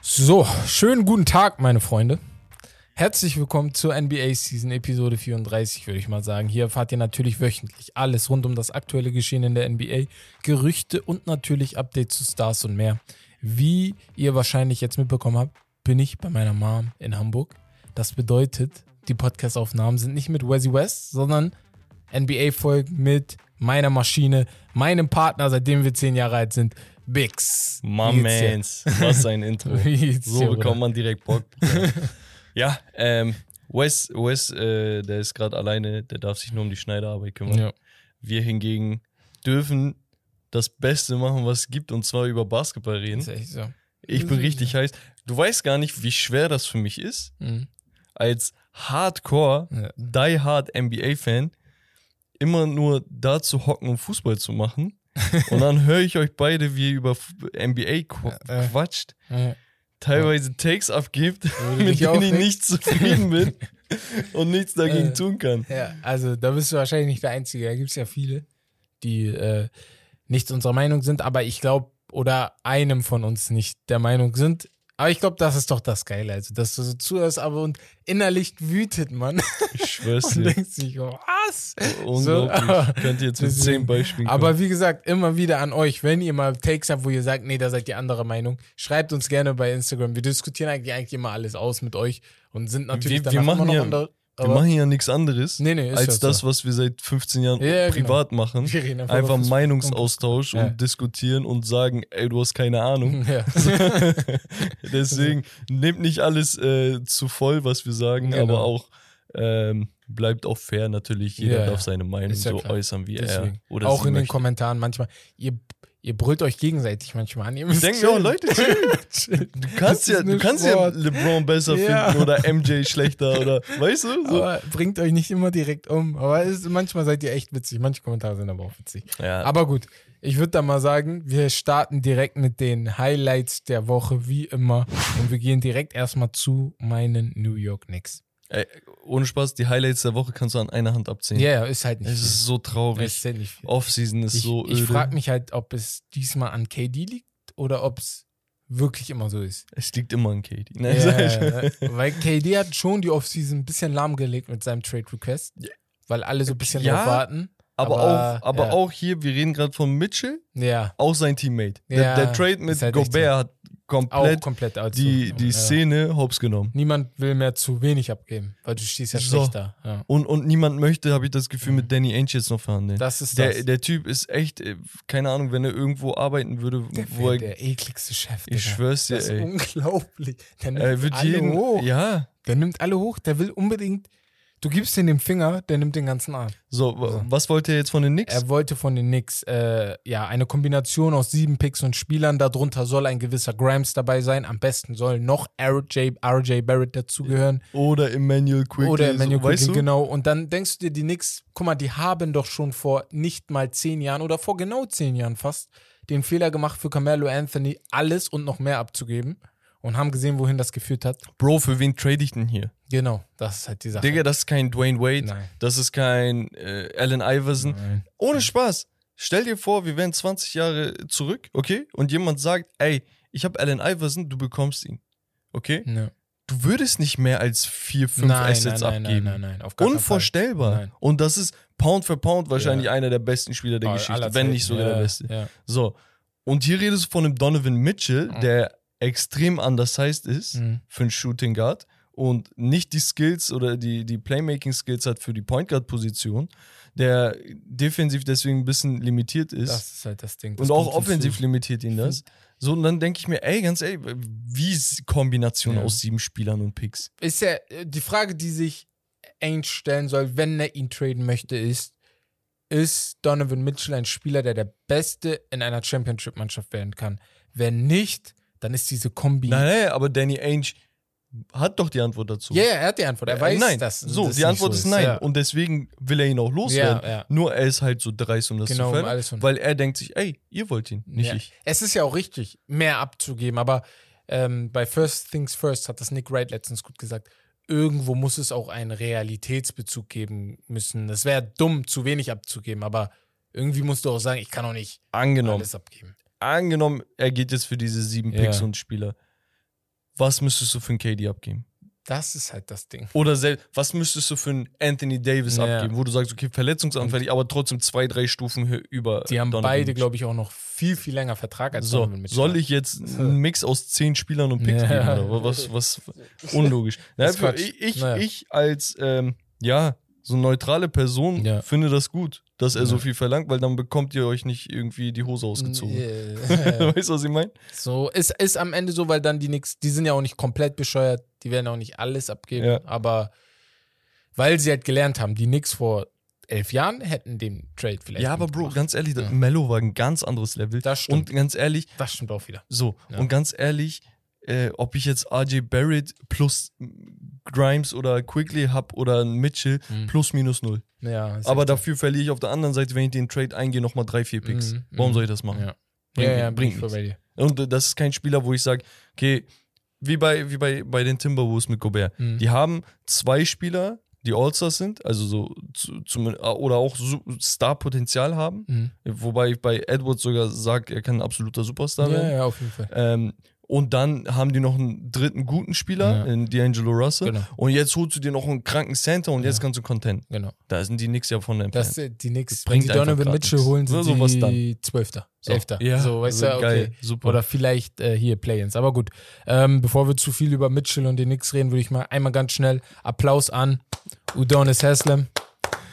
So, schönen guten Tag, meine Freunde. Herzlich willkommen zur NBA Season Episode 34, würde ich mal sagen. Hier erfahrt ihr natürlich wöchentlich alles rund um das aktuelle Geschehen in der NBA, Gerüchte und natürlich Updates zu Stars und mehr. Wie ihr wahrscheinlich jetzt mitbekommen habt, bin ich bei meiner Mom in Hamburg. Das bedeutet, die Podcast-Aufnahmen sind nicht mit Wesy West, sondern NBA-Folgen mit meiner Maschine, meinem Partner, seitdem wir zehn Jahre alt sind, Bix. Mans, was ein Intro. So bekommt man direkt Bock. ja, ähm, Wes, Wes äh, der ist gerade alleine, der darf sich nur um die Schneiderarbeit kümmern. Ja. Wir hingegen dürfen das Beste machen, was es gibt, und zwar über Basketball reden. Ist echt so. Ich bin richtig heiß. Du weißt gar nicht, wie schwer das für mich ist, Mhm. als Hardcore, Ja. die Hard NBA-Fan, immer nur da zu hocken und Fußball zu machen. und dann höre ich euch beide, wie ihr über NBA qu Äh. quatscht, Ja. teilweise Takes abgibt, mit denen ich nicht- nicht zufrieden bin und nichts dagegen Äh. tun kann. Ja, also da bist du wahrscheinlich nicht der Einzige. Da gibt es ja viele, die äh, nicht unserer Meinung sind, aber ich glaube, oder einem von uns nicht der Meinung sind. Aber ich glaube, das ist doch das Geile. Also, dass du so zuhörst, aber und innerlich wütet man Ich schwör's und dir. denkt sich, oh, was? Unglaublich. aber- ich könnte jetzt mit zehn Beispielen kommen. Aber wie gesagt, immer wieder an euch, wenn ihr mal Takes habt, wo ihr sagt, nee, da seid ihr anderer Meinung, schreibt uns gerne bei Instagram. Wir diskutieren eigentlich, eigentlich immer alles aus mit euch und sind natürlich Wir- wir danach machen immer noch ja- andere. Wir machen ja nichts anderes, Nee, nee, als das, so. was wir seit 15 Jahren Ja, genau. privat machen. Wir reden Einfach Fußball. Meinungsaustausch Ja. und diskutieren und sagen, ey, du hast keine Ahnung. Deswegen nehmt nicht alles äh, zu voll, was wir sagen, Genau. aber auch ähm, bleibt auch fair natürlich. Jeder Ja, darf seine Meinung ja so äußern, wie Deswegen. er oder auch in den. Kommentaren manchmal. Ihr, ihr brüllt euch gegenseitig manchmal an. Ihr müsst Denken chillen. Leute. Chillen. Du kannst ja, ist du kannst ja. LeBron besser Ja. finden oder MJ schlechter oder weißt du? So. Aber bringt euch nicht immer direkt um. Aber es, manchmal seid ihr echt witzig. Manche Kommentare sind aber auch witzig. Ja, Aber gut, ich würde da mal sagen, wir starten direkt mit den Highlights der Woche, wie immer. Und wir gehen direkt erstmal zu meinen New York Knicks. Ey, ohne Spaß, die Highlights der Woche kannst du an einer Hand abziehen. Ja, ja, ist halt nicht Es ist so viel. traurig. Ist halt viel. Offseason ist Ich, so ich öde. frage mich halt, ob es diesmal an KD liegt oder ob es wirklich immer so ist. Es liegt immer an Ja, ja, ja. weil KD hat schon die Offseason ein bisschen lahmgelegt mit seinem Trade Request, Ja. weil alle so ein bisschen Ja, drauf warten. aber, Aber, auch, aber ja. auch hier, wir reden gerade von Mitchell, Ja, auch sein Teammate. Ja, der, der Trade mit halt Gobert hat komplett komplett die, die ja. Szene hops genommen. Niemand will mehr zu wenig abgeben, weil du stehst ja So. schlecht da. Ja. Und, und niemand möchte, habe ich das Gefühl, mit Danny Ainge jetzt noch verhandeln. Das ist der, das. der Typ ist echt, äh, keine Ahnung, wenn er irgendwo arbeiten würde, der, wo er, der ekligste Chef. ich Digga. schwör's dir, Das ist ey. unglaublich. Der nimmt Er wird alle jeden, hoch. ja. Der nimmt alle hoch. Der will unbedingt. Du gibst ihm den Finger, der nimmt den ganzen Arm. So, wa- was wollte er jetzt von den Knicks? Er wollte von den Knicks äh, ja eine Kombination aus sieben Picks und Spielern. Darunter soll ein gewisser Grimes dabei sein. Am besten soll noch RJ, RJ Barrett dazugehören. Oder Emmanuel Quickly. Oder Emmanuel so, Quickly, genau. Und dann denkst du dir, die Knicks, guck mal, die haben doch schon vor nicht mal zehn Jahren oder vor genau zehn Jahren fast den Fehler gemacht, für Carmelo Anthony alles und noch mehr abzugeben. Und haben gesehen, wohin das geführt hat. Bro, für wen trade ich denn hier? Genau, das ist halt die Sache. Digga, das ist kein Dwayne Wade, Nein. das ist kein äh, Allen Iverson. Nein. Ohne Spaß. Stell dir vor, wir wären 20 Jahre zurück, okay? Und jemand sagt, ey, ich habe Allen Iverson, du bekommst ihn. Okay? Ja. Du würdest nicht mehr als vier, fünf Nein, Assets nein, nein, abgeben. nein, nein, nein, auf gar. Unvorstellbar. Und das ist Pound für Pound wahrscheinlich Ja. einer der besten Spieler der Geschichte, wenn nicht sogar ja, der beste. So. Und hier redest du von einem Donovan Mitchell, Mhm. der extrem undersized ist Mhm. für einen Shooting Guard und nicht die Skills oder die, die Playmaking-Skills hat für die Point Guard-Position, der defensiv deswegen ein bisschen limitiert ist. Das ist halt das Ding. und Das auch kommt hinzu. offensiv limitiert ihn das. So, und dann denke ich mir, ey, ganz ehrlich, wie ist Kombination Ja. aus sieben Spielern und Picks? Ist ja äh, die Frage, die sich Ainge stellen soll, wenn er ihn traden möchte, ist, ist Donovan Mitchell ein Spieler, der der Beste in einer Championship-Mannschaft werden kann? Wenn nicht, dann ist diese Kombi. Nein, nein, aber Danny Ainge hat doch die Antwort dazu. Ja, ja, er hat die Antwort. Er Äh, weiß, nein. dass so, das die Antwort so ist nein. Ja. Und deswegen will er ihn auch loswerden. Ja, ja. Nur er ist halt so dreist, um das Genau, zu um alles von- weil er denkt sich, ey, ihr wollt ihn, nicht ich. Es ist ja auch richtig, mehr abzugeben, aber ähm, bei First Things First hat das Nick Wright letztens gut gesagt. Irgendwo muss es auch einen Realitätsbezug geben müssen. Es wäre dumm, zu wenig abzugeben, aber irgendwie musst du auch sagen, ich kann auch nicht Angenommen. alles abgeben. Angenommen, er geht jetzt für diese sieben Ja. Picks und Spieler. Was müsstest du für einen KD abgeben? Das ist halt das Ding. Oder sel- was müsstest du für einen Anthony Davis Ja. abgeben, wo du sagst, okay, verletzungsanfällig, aber trotzdem zwei, drei Stufen über. Die haben Donovan beide, glaube ich, auch noch viel, viel länger Vertrag als So, Donovan Mitchell. soll ich jetzt einen Mix aus zehn Spielern und Picks Ja. geben? Oder was, was unlogisch. Quatsch. ich, ich, Naja. ich als ähm, ja, so neutrale Person Ja. finde das gut, dass er so Ja. viel verlangt, weil dann bekommt ihr euch nicht irgendwie die Hose ausgezogen. Yeah. weißt du, was ich meine? so, ist, ist am Ende so, weil dann die Knicks, die sind ja auch nicht komplett bescheuert, die werden auch nicht alles abgeben, Ja. aber weil sie halt gelernt haben, die Knicks vor elf Jahren hätten den Trade vielleicht Ja, aber Bro, gemacht. ganz ehrlich, Ja. Mello war ein ganz anderes Level. Das stimmt. Und ganz ehrlich, das stimmt auch wieder. so, Ja. und ganz ehrlich, äh, ob ich jetzt RJ Barrett plus Grimes oder Quigley hab oder einen Mitchell, Mhm. plus minus null. Ja, Aber dafür verliere ich auf der anderen Seite, wenn ich den Trade eingehe, nochmal drei, vier Picks. Mhm, Warum mhm. soll ich das machen? Ja, Bringt ja, ja, bringt bringt. Und das ist kein Spieler, wo ich sage, okay, wie bei, wie bei, bei den Timberwolves mit Gobert. Mhm. Die haben zwei Spieler, die All-Stars sind, also so zu, zum, oder auch Star-Potenzial haben. Mhm. Wobei ich bei Edwards sogar sage, er kann ein absoluter Superstar Ja, werden. ja, auf jeden Fall. Ähm, und dann haben die noch einen dritten guten Spieler, Ja. in D'Angelo Russell. Genau. Und jetzt holst du dir noch einen kranken Center und jetzt Ja. kannst du Content. Genau. Da sind die nix ja von der Das, die Knicks, Das wenn bringt die Donovan Mitchell nix. holen, So, sind sowas die Zwölfter, So. Elfter. Ja, so, weißt du, also okay. geil, super. Oder vielleicht äh, hier Play-Ins. Aber gut, ähm, bevor wir zu viel über Mitchell und den Knicks reden, würde ich mal einmal ganz schnell Applaus an Udonis Haslem.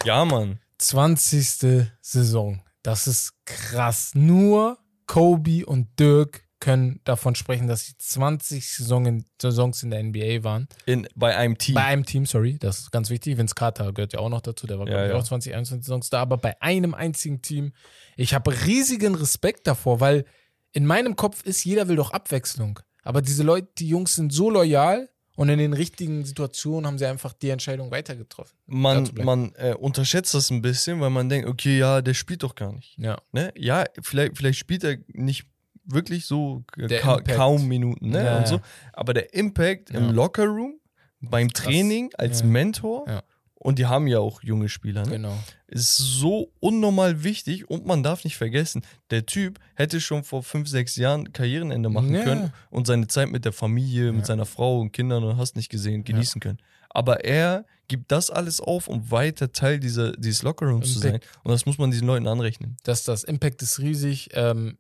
Ja, Mann. 20. Saison. Das ist krass. Nur Kobe und Dirk können davon sprechen, dass sie 20 Saisonen, Saisons in der NBA waren. In, bei einem Team. Bei einem Team, sorry, das ist ganz wichtig. Vince Carter gehört ja auch noch dazu, der war, Ja, glaube ich, ja. auch 20, 21 Saisons da, aber bei einem einzigen Team. Ich habe riesigen Respekt davor, weil in meinem Kopf ist, jeder will doch Abwechslung. Aber diese Leute, die Jungs sind so loyal und in den richtigen Situationen haben sie einfach die Entscheidung weitergetroffen. man man äh, unterschätzt das ein bisschen, weil man denkt, okay, ja, der spielt doch gar nicht. Ja. Ne? Ja, vielleicht, vielleicht spielt er nicht wirklich so ka Impact. kaum Minuten ne? Ja, und so. Aber der Impact Ja. im Lockerroom, beim Training als Ja. Mentor, und die haben ja auch junge Spieler, ne? Genau. ist so unnormal wichtig und man darf nicht vergessen, der Typ hätte schon vor fünf, sechs Jahren Karrierenende machen können und seine Zeit mit der Familie, mit seiner Frau und Kindern und hast nicht gesehen, genießen können. Aber er gibt das alles auf, um weiter Teil dieser, dieses Lockerrooms zu sein. Und das muss man diesen Leuten anrechnen. dass das Impact ist riesig. Ähm,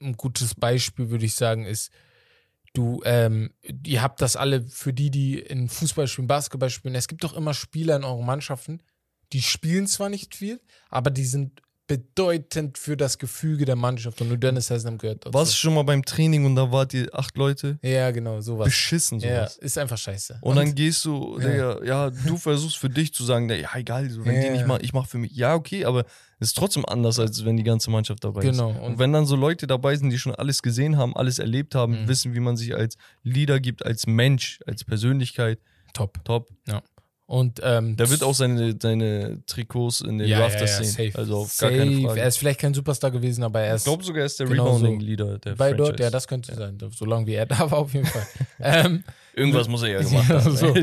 ein gutes Beispiel würde ich sagen ist, du, ähm, ihr habt das alle für die, die in Fußball spielen, Basketball spielen. Es gibt doch immer Spieler in euren Mannschaften, die spielen zwar nicht viel, aber die sind bedeutend für das Gefüge der Mannschaft. Und nur Dennis Haslam gehört dazu. Warst du schon mal beim Training und da wart ihr acht Leute? Ja, genau, sowas. Beschissen Ja, sowas. ist einfach scheiße. Und, dann gehst du, Ja. Digga, ja, du versuchst für dich zu sagen, ja, egal, so, wenn die Ja. nicht mal, ich mach für mich, ja, okay, aber es ist trotzdem anders, als wenn die ganze Mannschaft dabei Genau. ist. Und- Und wenn dann so Leute dabei sind, die schon alles gesehen haben, alles erlebt haben, Mhm. wissen, wie man sich als Leader gibt, als Mensch, als Persönlichkeit, top. top. Und ähm, Der wird auch seine, seine Trikots in den ja, ja, Rafters ja, sehen. safe. Also auf safe. gar keine Frage. Er ist vielleicht kein Superstar gewesen, aber er ich ist glaube sogar, er ist der Rebounding-Leader der bei Franchise. dort. Ja, das könnte sein. Solange wie er da war, auf jeden Fall. ähm, Irgendwas muss er ja gemacht Ja, haben. so.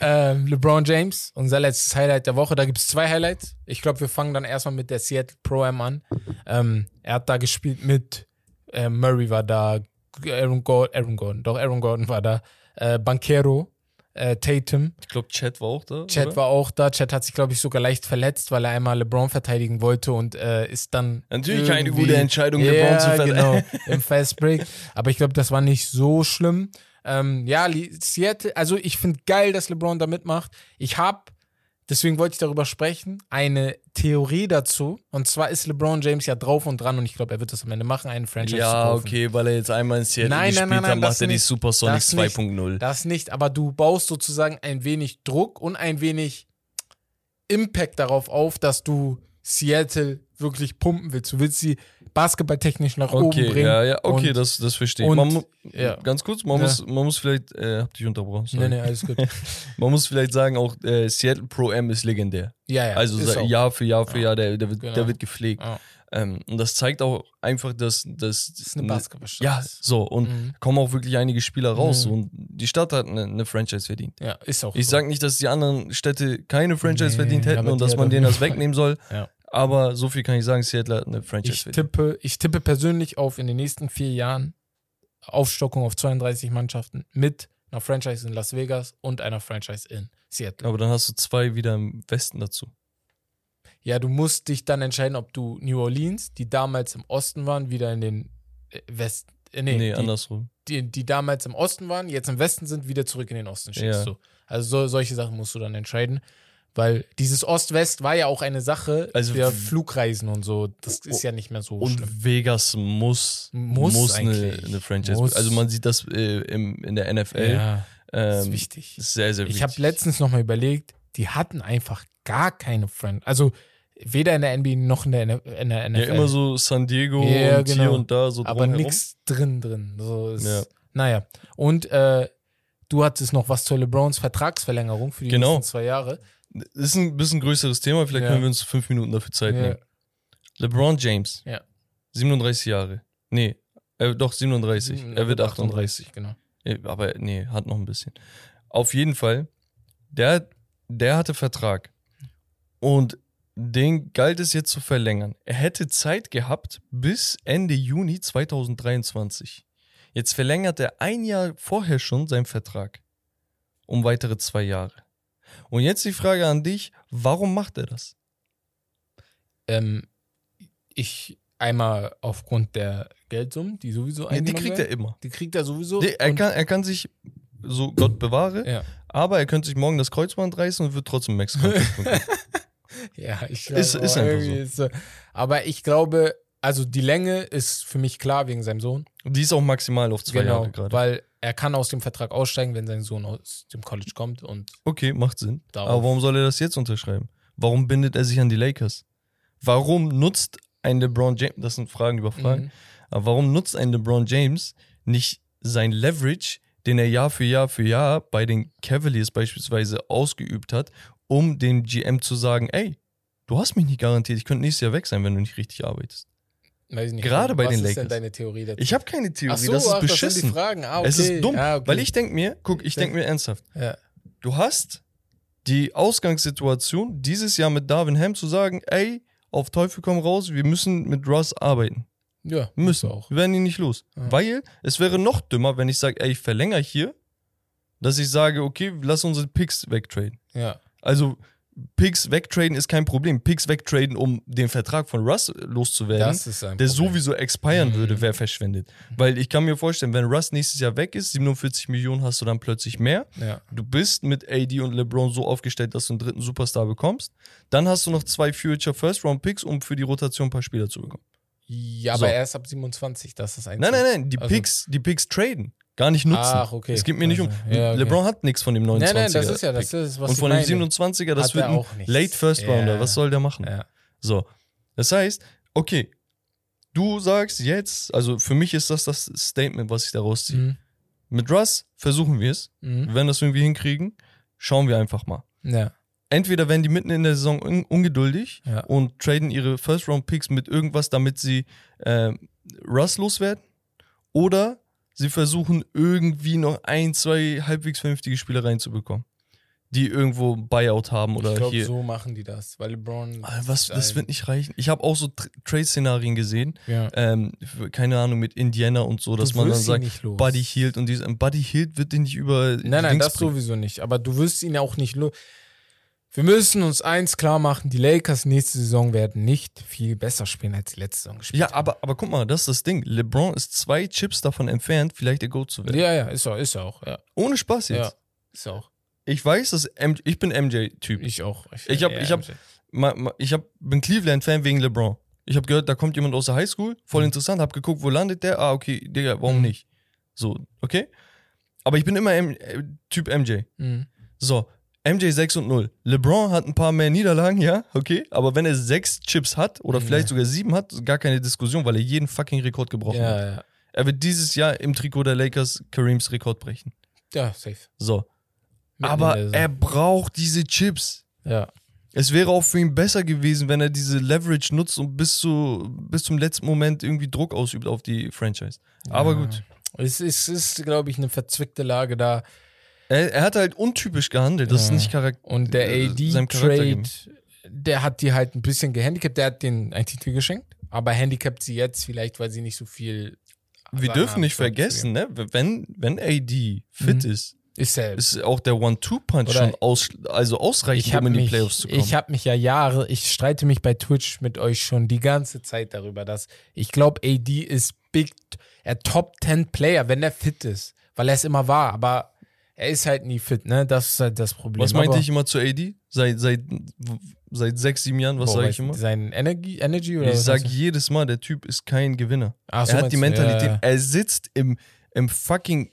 ähm, LeBron James, unser letztes Highlight der Woche. Da gibt es zwei Highlights. Ich glaube, wir fangen dann erstmal mit der Seattle Pro Am an. Ähm, er hat da gespielt mit äh, Murray war da, Aaron Gordon, Aaron Gordon, doch Aaron Gordon war da, äh, Banquero, äh, Tatum, Ich glaube, Chad war auch da. Chad oder? war auch da. Chad hat sich, glaube ich, sogar leicht verletzt, weil er einmal LeBron verteidigen wollte und äh, ist dann. Natürlich keine gute Entscheidung, LeBron zu verletzen. genau, im Fast Break. Aber ich glaube, das war nicht so schlimm. Ähm, ja, Seattle, also ich finde geil, dass LeBron da mitmacht. Ich habe, deswegen wollte ich darüber sprechen, eine Theorie dazu. Und zwar ist LeBron James ja drauf und dran und ich glaube, er wird das am Ende machen, einen Franchise zu Ja, kaufen. okay, weil er jetzt einmal in Seattle Nein, nein, gespielt nein, nein, hat, macht er die nicht. Supersonics Das nicht. 2.0. Das nicht, aber du baust sozusagen ein wenig Druck und ein wenig Impact darauf auf, dass du Seattle wirklich pumpen willst. Du willst sie basketballtechnisch nach oben Okay, bringen. ja, ja, okay, und, das, das verstehe ich. Man, ja. Ganz kurz, man, Ja. muss, man muss vielleicht, äh, hab dich unterbrochen, sorry. Nee, nee, alles gut. Man muss vielleicht sagen, auch äh, Seattle Pro M ist legendär. Ja, ja. also auch. Jahr für Jahr für Ja. Jahr, der, der, wird, Genau. der wird gepflegt. Ähm, und das zeigt auch einfach, dass das Das ist eine Basketballstadt. Ja, so. Und Mhm. kommen auch wirklich einige Spieler raus. Mhm. Und die Stadt hat eine, eine Franchise verdient. Ja, ist auch Ich so. sage nicht, dass die anderen Städte keine Franchise Nee, verdient hätten und dass man denen das wegnehmen soll. Ja. Aber so viel kann ich sagen, Seattle hat eine Franchise. Ich tippe, ich tippe persönlich auf in den nächsten vier Jahren Aufstockung auf 32 Mannschaften mit einer Franchise in Las Vegas und einer Franchise in Seattle. Aber dann hast du zwei wieder im Westen dazu. Ja, du musst dich dann entscheiden, ob du New Orleans, die damals im Osten waren, wieder in den äh, Westen. Äh, nee, Nee, die, andersrum. Die, die damals im Osten waren, jetzt im Westen sind, wieder zurück in den Osten schickst Ja. du. Also so, solche Sachen musst du dann entscheiden. Weil dieses Ost-West war ja auch eine Sache Also für w- Flugreisen und so. Das ist ja nicht mehr so Und schlimm. Vegas muss, Muss eine, eigentlich. eine Franchise. Muss. Also man sieht das äh, im, in der NFL. Ja, das ist ähm, wichtig. ist sehr, sehr wichtig. Ich habe letztens nochmal überlegt, die hatten einfach gar keine Friend. Also weder in der NBA noch in der, in der NFL. Ja, immer so San Diego Ja, und hier genau. und da so aber nichts drin drin. So ist, Ja. Naja. Und äh, du hattest noch was zur LeBrons Vertragsverlängerung für die Genau. nächsten zwei Jahre. Das ist ein bisschen größeres Thema, vielleicht Ja. können wir uns fünf Minuten dafür Zeit Ja. nehmen. LeBron James, Ja. 37 Jahre. Nee, äh, doch 37. er wird 38. genau. Äh, Aber nee, hat noch ein bisschen. Auf jeden Fall, der, der hatte Vertrag. Und den galt es jetzt zu verlängern. Er hätte Zeit gehabt bis Ende Juni 2023. Jetzt verlängert er ein Jahr vorher schon seinen Vertrag. Um weitere zwei Jahre. Und jetzt die Frage an dich, warum macht er das? Ähm, ich einmal aufgrund der Geldsummen, die sowieso Nee, die eingenommen kriegt er werden. immer. Die kriegt er sowieso. Nee, er, kann, er kann sich, so Gott bewahre, ja. aber er könnte sich morgen das Kreuzband reißen und wird trotzdem bekommen. Ja, ich Ist- glaube, ist auch einfach irgendwie Ist, so. aber ich glaube, also die Länge ist für mich klar wegen seinem Sohn. Die ist auch maximal auf zwei genau, Jahre gerade. weil er kann aus dem Vertrag aussteigen, wenn sein Sohn aus dem College kommt und Okay, macht Sinn. Aber warum soll er das jetzt unterschreiben? Warum bindet er sich an die Lakers? Warum nutzt ein LeBron James, das sind Fragen über Fragen, Mhm. aber warum nutzt ein LeBron James nicht sein Leverage, den er Jahr für Jahr für Jahr bei den Cavaliers beispielsweise ausgeübt hat, um dem GM zu sagen, ey, du hast mich nicht garantiert, ich könnte nächstes Jahr weg sein, wenn du nicht richtig arbeitest. Weiß ich nicht. Gerade bei was den ist denn Lakers. deine Theorie dazu? Ich habe keine Theorie, so, das ist ach, Das sind beschissen. die Fragen. Ah, okay. Es ist dumm, Ja, okay. weil ich denke mir, guck, ich denke mir ernsthaft, Ja. du hast die Ausgangssituation dieses Jahr mit Darvin Ham zu sagen, ey, auf Teufel komm raus, wir müssen mit Russ arbeiten. Ja, Müssen. auch. Wir werden ihn nicht los. Ja. Weil es wäre noch dümmer, wenn ich sage, ey, ich verlängere hier, dass ich sage, okay, lass unsere Picks wegtraden. Ja. Also Picks wegtraden ist kein Problem. Picks wegtraden, um den Vertrag von Russ loszuwerden, der sowieso expiren Mhm. würde, wäre verschwendet. Weil ich kann mir vorstellen, wenn Russ nächstes Jahr weg ist, 47 Millionen hast du dann plötzlich mehr. Ja. Du bist mit AD und LeBron so aufgestellt, dass du einen dritten Superstar bekommst. Dann hast du noch zwei Future First Round Picks, um für die Rotation ein paar Spieler zu bekommen. ja, aber So. erst ab 27, das ist ein Nein, nein, nein, die Also- Picks, die Picks traden, gar nicht nutzen. Ach, okay. Es geht mir nicht um. Also, ja, okay. LeBron hat nichts von dem 29er. Nein, nein, das ist ja, das ist, was und von dem meine. 27er, das Hat wird ein. Late First Rounder. Ja. Was soll der machen? Ja. So. Das heißt, okay, du sagst jetzt, also für mich ist das das Statement, was ich daraus ziehe. Mhm. Mit Russ versuchen wir es. Mhm. Wir werden das irgendwie hinkriegen. Schauen wir einfach mal. Ja. Entweder werden die mitten in der Saison un ungeduldig Ja. und traden ihre First-Round-Picks mit irgendwas, damit sie äh, Russ loswerden. Oder sie versuchen irgendwie noch ein, zwei halbwegs vernünftige Spieler reinzubekommen, die irgendwo Buyout haben oder ich glaube, hier. so machen die das, weil LeBron. Ah, Was, das wird nicht reichen. Ich habe auch so Tr- Trade-Szenarien gesehen, Ja. ähm, keine Ahnung, mit Indiana und so, dass Du man dann sagt, nicht los. Buddy Hield und dieses, Buddy Hield wird den nicht über. Nein, nein, Dings das bringen. sowieso nicht. Aber du wirst ihn auch nicht. lo- Wir müssen uns eins klar machen: Die Lakers nächste Saison werden nicht viel besser spielen, als die letzte Saison gespielt Ja, aber, aber guck mal, das ist das Ding. LeBron ist zwei Chips davon entfernt, vielleicht der Goat zu werden. Ja, ja, ist er, ist er auch. Ja, Ohne Spaß jetzt. ja ist er auch. Ich weiß, dass M ich bin MJ-Typ. Ich, Ich auch. Ich hab- ich hab- ma, ma, ich hab, bin Cleveland-Fan wegen LeBron. Ich habe gehört, da kommt jemand aus der Highschool, voll Mhm. interessant, hab geguckt, wo landet der? Ah, okay, Digga, warum Mhm. nicht? So, okay? Aber ich bin immer M äh, Typ MJ. Mhm. So, MJ 6 und 0. LeBron hat ein paar mehr Niederlagen, ja, okay. Aber wenn er sechs Chips hat oder Ja. vielleicht sogar sieben hat, gar keine Diskussion, weil er jeden fucking Rekord gebrochen hat. Ja, ja. Er wird dieses Jahr im Trikot der Lakers Kareems Rekord brechen. Ja, safe. So. Mitten Aber er braucht diese Chips. Ja. Es wäre auch für ihn besser gewesen, wenn er diese Leverage nutzt und bis, zu, bis zum letzten Moment irgendwie Druck ausübt auf die Franchise. Aber Ja. gut. Es ist, ist glaube ich, eine verzwickte Lage da. Er, er hat halt untypisch gehandelt. Das ist Ja. nicht Charakter. Und der äh, AD-Trade der hat die halt ein bisschen gehandicapt. Der hat den einen Titel geschenkt, aber handicapt sie jetzt vielleicht, weil sie nicht so viel. Wir dürfen nicht vergessen, ne? Wenn, wenn AD fit Mhm. ist, Ist er. ist auch der One-Two-Punch schon aus, also ausreichend, um in die mich, Playoffs zu kommen. ich habe mich ja Jahre, ich streite mich bei Twitch mit euch schon die ganze Zeit darüber, dass ich glaube, AD ist big, er Top 10 Player, wenn er fit ist, weil er es immer war, aber er ist halt nie fit, ne? Das ist halt das Problem. was meinte aber, ich immer zu AD? Seit, seit, seit sechs, sieben Jahren, was sage ich immer? Sein Energy, Energy oder Ich sage jedes Mal, der Typ ist kein Gewinner. Ach so, er hat meinst die Mentalität, ja, ja. er sitzt im, im fucking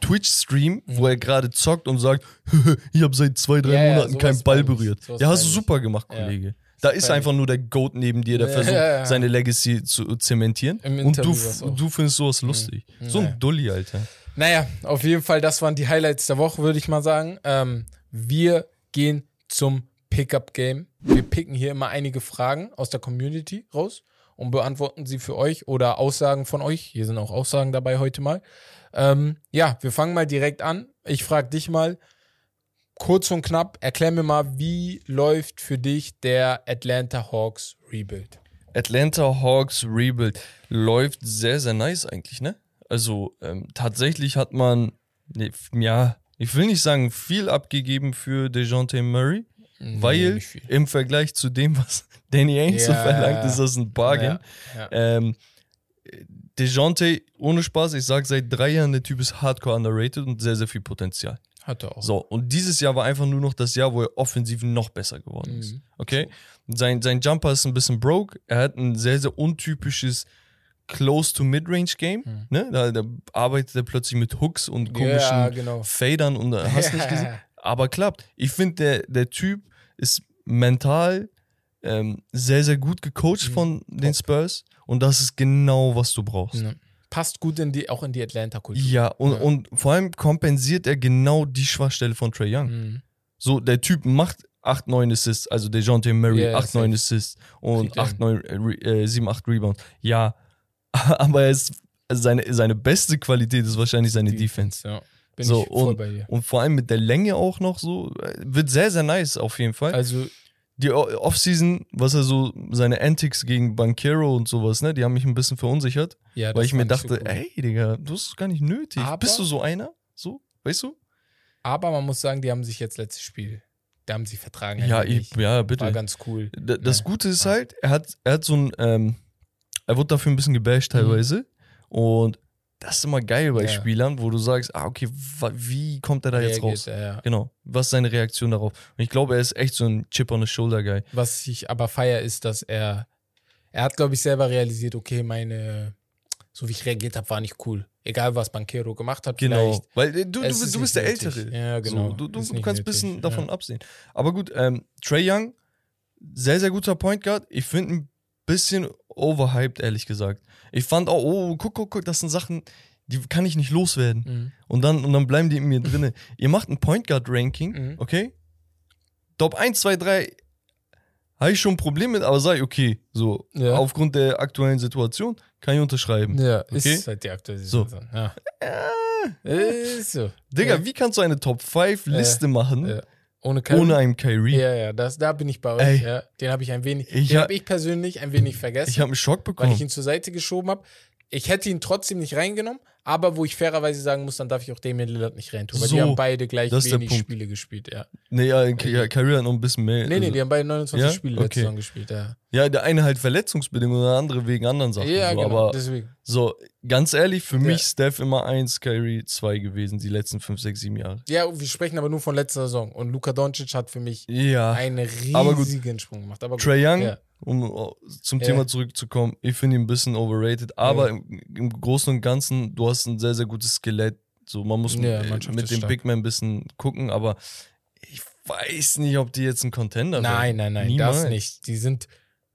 Twitch-Stream, wo er gerade zockt und sagt, ich habe seit zwei, drei Ja, Monaten keinen Ball berührt. Ja, hast du super gemacht. Kollege. Da ist einfach nur der Goat neben dir, der versucht, ja, ja. seine Legacy zu zementieren. Im Und du, du findest sowas lustig. So Naja. ein Dulli, Alter. Naja, auf jeden Fall, das waren die Highlights der Woche, würde ich mal sagen. Ähm, wir gehen zum Pickup-Game. Wir picken hier immer einige Fragen aus der Community raus und beantworten sie für euch oder Aussagen von euch. Hier sind auch Aussagen dabei heute mal. Ähm, ja, wir fangen mal direkt an. Ich frage dich mal, kurz und knapp, erklär mir mal, wie läuft für dich der Atlanta Hawks Rebuild? Atlanta Hawks Rebuild läuft sehr, sehr nice eigentlich, ne? Also ähm, tatsächlich hat man, ne, ja, ich will nicht sagen viel abgegeben für DeJounte Murray, Nee, weil im Vergleich zu dem, was Danny Ainge so Ja. verlangt, ist das ein Bargain. Ja, ja. Ähm, DeJounte, ohne Spaß, ich sag seit drei Jahren, der Typ ist hardcore underrated und sehr, sehr viel Potenzial. Hat er auch. So, und dieses Jahr war einfach nur noch das Jahr, wo er offensiv noch besser geworden ist. Mhm. Okay? Sein, sein Jumper ist ein bisschen broke. Er hat ein sehr, sehr untypisches Close-to-Mid-Range-Game. Mhm. Ne? Da, da arbeitet er plötzlich mit Hooks und komischen Ja, genau. Fadern und hast nicht gesehen. Aber klappt. Ich finde, der, der Typ ist mental ähm, sehr, sehr gut gecoacht Mhm. von den Spurs. Und das ist genau, was du brauchst. Ja. Passt gut in die, auch in die Atlanta-Kultur. Ja, und, Ja. und vor allem kompensiert er genau die Schwachstelle von Trey Young. Mhm. So, der Typ macht 8, 9 Assists, also DeJounte Murray, Ja, 8, safe. 9 Assists und Kriegt er 8, 9, äh, Re- äh, 7, 8 Rebounds. Ja, aber er ist, also seine, seine beste Qualität ist wahrscheinlich seine Defense. Ja. Bin So, ich voll und, bei dir. und vor allem mit der Länge auch noch so, äh, wird sehr, sehr nice auf jeden Fall. Also, Die Offseason, was er so, seine Antics gegen Bankero und sowas, ne, die haben mich ein bisschen verunsichert, ja, weil ich mir so dachte, cool. ey, Digga, du hast es gar nicht nötig. Aber- Bist du so einer? So, weißt du? Aber man muss sagen, die haben sich jetzt letztes Spiel, da haben sie vertragen. Ja, ich, ja, bitte. War ganz cool. D- Das Ja. Gute ist halt, er hat, er hat so ein, ähm, er wurde dafür ein bisschen gebasht teilweise. Und das ist immer geil bei. Ja. Spielern, wo du sagst, ah, okay, wie kommt er da jetzt raus? er, ja. Genau. Was ist seine Reaktion darauf? Und ich glaube, er ist echt so ein Chip on the Shoulder Guy. Was ich aber feier, ist, dass er, er hat, glaube ich, selber realisiert, okay, meine, so wie ich reagiert habe, war nicht cool. Egal, was Bankero gemacht hat, Genau. Weil äh, du, du, du bist der nötig. Ältere. Ja, genau. So, du du, kannst ein bisschen davon ja. absehen. Aber gut, ähm, Trey Young, sehr, sehr guter Point Guard. Ich finde ein bisschen overhyped, ehrlich gesagt. Ich fand auch, oh, guck, guck, guck, das sind Sachen, die kann ich nicht loswerden. Mhm. Und dann, und dann bleiben die in mir drinne. Ihr macht ein Point Guard Ranking, Mhm. okay? Top 1, 2, 3 habe ich schon ein Problem mit, aber sei okay. So, Ja. aufgrund der aktuellen Situation kann ich unterschreiben. Ja, Okay. ist halt die aktuelle So. Situation. Ja. Ist so. Digga, Ja. wie kannst du eine Top 5 Liste machen Ja. Ohne Kyrie? ohne einen Kyrie? Ja, ja, das, da bin ich bei euch. Ja. Den habe ich ein wenig, Ich den hab- habe ich persönlich ein wenig vergessen, Ich habe einen Schock weil bekommen. ich ihn zur Seite geschoben habe. Ich hätte ihn trotzdem nicht reingenommen, aber wo ich fairerweise sagen muss, dann darf ich auch Damian Lillard nicht reintun, weil die So, haben beide gleich wenig. Spiele gespielt, ja. nee, ja, ja, Kyrie hat noch ein bisschen mehr. Nee, nee, also- die haben beide 29 Ja? Spiele letzte Okay. Saison gespielt, ja. ja, der eine halt verletzungsbedingt und der andere wegen anderen Sachen. Ja, so, genau, Aber deswegen. so, ganz ehrlich, für Ja. mich Steph immer 1, Kyrie 2 gewesen, die letzten 5, 6, 7 Jahre. Ja, wir sprechen aber nur von letzter Saison und Luka Doncic hat für mich Ja. einen riesigen Sprung gemacht. Aber gut. Trey Young, Ja. Um uh, zum. Thema zurückzukommen, ich finde ihn ein bisschen overrated, aber Ja. im, im Großen und Ganzen, du hast ein sehr, sehr gutes Skelett. So, man muss Ja, äh, mit ist dem stark. Big Man ein bisschen gucken, aber ich weiß nicht, ob die jetzt ein Contender Nein, nein, nein, Niemals. das nicht. Die sind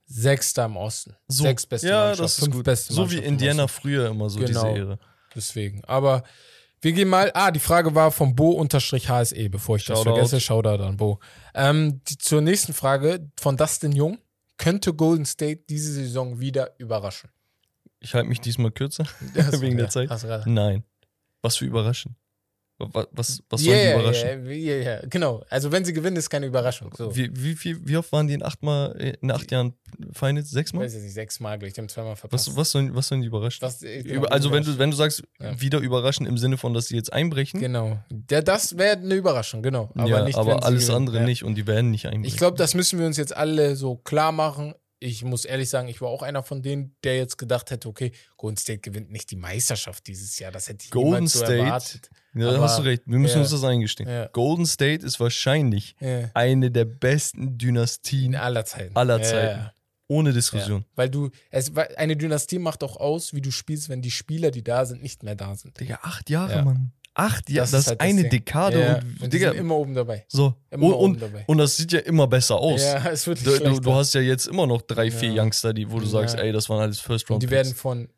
Sechster im Osten. So, Sechs beste ja, Mannschaft, das ist fünf gut. beste so wie Indiana früher immer so Genau. diese Ehre. Deswegen. Aber wir gehen mal. Ah, die Frage war vom Bo-HSE, bevor ich das Shoutout. vergesse. Shoutout an Bo. Ähm, die, zur nächsten Frage von Dustin Jung. Könnte Golden State diese Saison wieder überraschen? Ich halte mich diesmal kürzer, wegen der Zeit. Nein. Was für überraschen. Was, was, was sollen die Ja, überraschen? ja, ja, ja, genau. Also wenn sie gewinnen, ist keine Überraschung. So. Wie, wie, viel, wie oft waren die in acht, Mal, in acht Jahren Finals? Ich Sechsmal? weiß jetzt nicht, sechsmal, glaube ich, die haben zweimal verpasst. Was, was, sollen, was sollen die überraschen? Was, äh, genau, also wenn du, wenn du sagst, Ja. wieder überraschen im Sinne von, dass sie jetzt einbrechen, Genau. Der, das wäre eine Überraschung, genau. Aber ja, nicht, aber alles gewinnen. andere ja. nicht und die werden nicht einbrechen. Ich glaube, das müssen wir uns jetzt alle so klar machen. Ich muss ehrlich sagen, ich war auch einer von denen, der jetzt gedacht hätte, okay, Golden State gewinnt nicht die Meisterschaft dieses Jahr. Das hätte ich Golden niemals so State, erwartet. ja, da hast du recht. Wir müssen ja. uns das eingestehen. Ja. Golden State ist wahrscheinlich Ja. eine der besten Dynastien aller Zeiten. aller Zeiten. Ohne. Diskussion. Weil du, es, eine Dynastie macht auch aus, wie du spielst, wenn die Spieler, die da sind, nicht mehr da sind. Digga, acht Jahre, Ja. Mann. Acht Jahre, Das das, ist halt das eine Ding. Dekade ja, und, und Digga, sind immer oben dabei. so. Immer Und, oben und, dabei. und das sieht ja immer besser aus. Ja, es wird Du, du, hast ja jetzt immer noch drei, vier Ja. Youngster, die, wo du Ja. sagst, ey, das waren alles First und Round. die werden von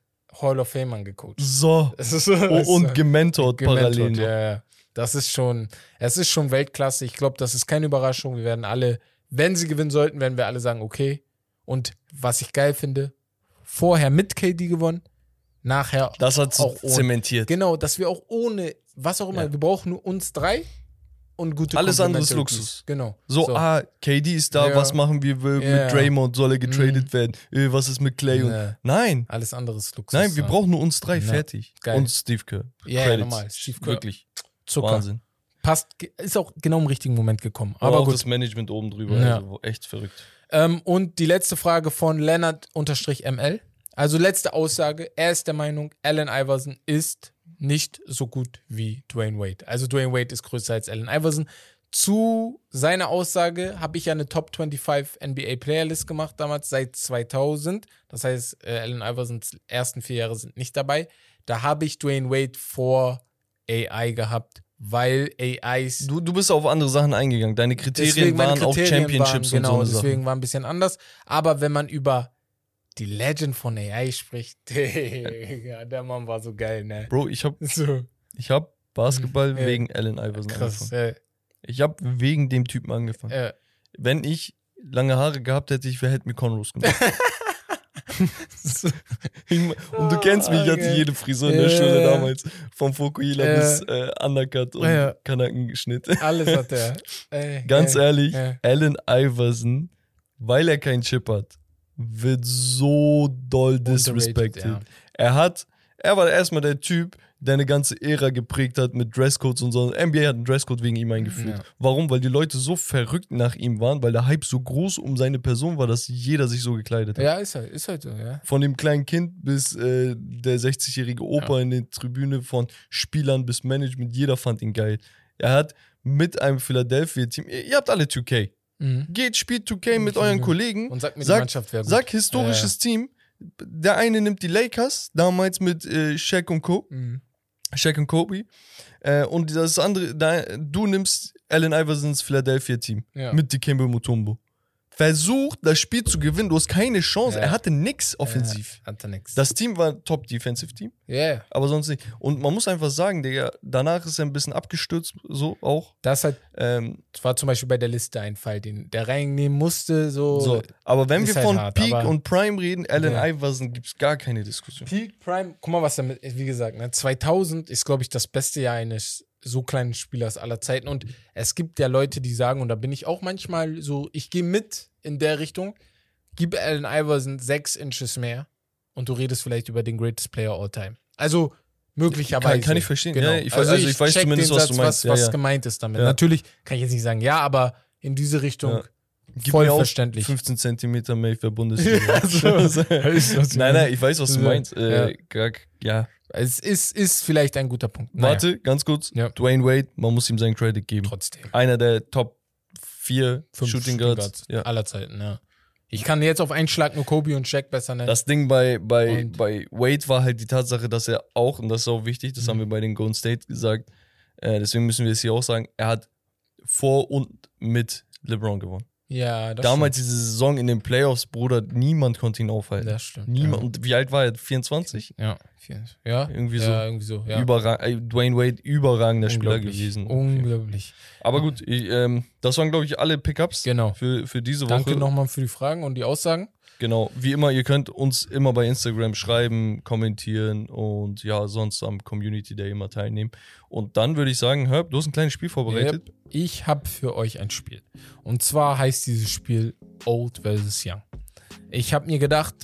Hall of Famern gecoacht. so. Es ist so, Oh, und gementort parallel. gementort, noch. ja, ja. Das ist schon, es ist schon Weltklasse. Ich glaube, das ist keine Überraschung. Wir werden alle, wenn sie gewinnen sollten, werden wir alle sagen, okay. Und was ich geil finde, vorher mit KD gewonnen, nachher Das hat Auch ohne- zementiert. Genau, dass wir auch ohne, was auch immer, Ja. wir brauchen nur uns drei und gute Alles andere ist Luxus. Genau. So, ah, KD ist da, Ja. was machen wir w- Ja. mit Draymond? Soll er getradet Mhm. werden? Äh, was ist mit Clay? Und Ja. Nein, Alles andere ist Luxus. nein, wir ja. brauchen nur uns drei, fertig. Geil. Und Steve Kerr. Ja, Credits. normal. Steve Kerr. Wirklich. Zucker. Wahnsinn. Passt, ist auch genau im richtigen Moment gekommen. Aber auch gut. das Management oben drüber. Also echt verrückt. Ähm, und die letzte Frage von Lennart-ML. Also letzte Aussage. Er ist der Meinung, Allen Iverson ist nicht so gut wie Dwayne Wade. Also Dwayne Wade ist größer als Allen Iverson. Zu seiner Aussage habe ich ja eine Top 25 NBA Playerlist gemacht, damals seit 2000. Das heißt, äh, Allen Iversons ersten vier Jahre sind nicht dabei. Da habe ich Dwayne Wade vor AI gehabt, weil AIs Du, du bist auf andere Sachen eingegangen. Deine Kriterien waren auch Kriterien Championships waren, genau, und so eine deswegen Sachen. war ein bisschen anders. Aber wenn man über die Legend von AI spricht, Digga, der Mann war so geil, ne? Bro, ich habe So ich hab Basketball Ja. wegen Allen Iverson krass. angefangen. Äh, Ich habe wegen dem Typen angefangen. äh, Wenn ich lange Haare gehabt hätte, ich wer hätte mir Cornrows gemacht. und du kennst mich, ich hatte jede Frisur in der Ja. Schule damals. Vom Fokuhila Ja. bis äh, Undercut und Ja. Kanackenschnitt. alles hat er. Ganz ehrlich, ja. Allen Iverson, weil er keinen Chip hat, wird so doll disrespected. ja. Er hat, er war erstmal der Typ, der eine ganze Ära geprägt hat mit Dresscodes und so. NBA hat einen Dresscode wegen ihm eingeführt. Ja. Warum? Weil die Leute so verrückt nach ihm waren, weil der Hype so groß um seine Person war, dass jeder sich so gekleidet hat. Ja, ist halt, ist halt so, ja. Von dem kleinen Kind bis äh, der 60-jährige Opa Ja. in der Tribüne, von Spielern bis Management, jeder fand ihn geil. Er hat mit einem Philadelphia-Team, ihr, ihr habt alle 2K. Mhm. Geht, spielt 2K mit euren Kollegen. Und sag mir, die Sag- Mannschaft wäre gut. Sag historisches Team. Der eine nimmt die Lakers, damals mit äh, Shaq und Co. Mhm. Shaq und Kobe. Äh, und das andere, da, du nimmst Allen Iversons Philadelphia-Team Ja. mit Dikembe Mutombo. Versucht, das Spiel zu gewinnen. Du hast keine Chance. Ja. Er hatte nix offensiv. Ja, hat er nix. Das Team war Top-Defensive-Team, Ja, aber sonst nicht. Und man muss einfach sagen, Digga, danach ist er ein bisschen abgestürzt, so auch. das hat, Ähm, das war zum Beispiel bei der Liste ein Fall, den der reinnehmen musste, so. so. Aber wenn wir halt von hart, Peak und Prime reden, Allen Ja. Iverson gibt es gar keine Diskussion. Peak Prime, guck mal, was damit, wie gesagt, ne, 2000 ist, glaube ich, das beste Jahr eines so kleinen Spielers aller Zeiten. Und es gibt ja Leute, die sagen, und da bin ich auch manchmal so, ich gehe mit in der Richtung, gib Allen Iverson sechs Inches mehr und du redest vielleicht über den greatest Player all time. Also möglicherweise. Kann- kann ich verstehen. Genau. Ja, ich weiß- also ich weiß check zumindest, den was Satz, du meinst. Was, Ja, was ja. gemeint ist damit. Natürlich kann ich jetzt nicht sagen, ja, aber in diese Richtung. Gib voll verständlich. 15 Zentimeter mehr für Bundesliga. Ja, so. Weißt du, was ich nein, nein, ich weiß, was du meinst. Äh, ja. Es ist, ist vielleicht ein guter Punkt. Naja, Warte, ganz kurz. Ja. Dwayne Wade, man muss ihm seinen Credit geben. trotzdem. Einer der Top 4 Fünf Shooting Guards. Ja. aller Zeiten, ja. Ich kann jetzt auf einen Schlag nur Kobe und Shaq besser nennen. Das Ding bei, bei, Und- bei Wade war halt die Tatsache, dass er auch, und das ist auch wichtig, das Mhm. haben wir bei den Golden State gesagt, äh, deswegen müssen wir es hier auch sagen, er hat vor und mit LeBron gewonnen. Ja, das Damals diese Saison in den Playoffs, Bruder, niemand konnte ihn stimmt. aufhalten. Das stimmt. Niemand. Und wie alt war er? 24? Ja, ja. ja. Irgendwie ja, so. irgendwie so. Ja. Überrag äh, Dwayne Wade, überragender Spieler gewesen. Unglaublich. Aber gut, ich, ähm, das waren, glaube ich, alle Pickups Genau. für, für diese Woche. Danke nochmal für die Fragen und die Aussagen. Genau, wie immer, ihr könnt uns immer bei Instagram schreiben, kommentieren und ja, sonst am Community Day immer teilnehmen. Und dann würde ich sagen, Herb, du hast ein kleines Spiel vorbereitet. Ich habe für euch ein Spiel. Und zwar heißt dieses Spiel Old vs. Young. Ich habe mir gedacht,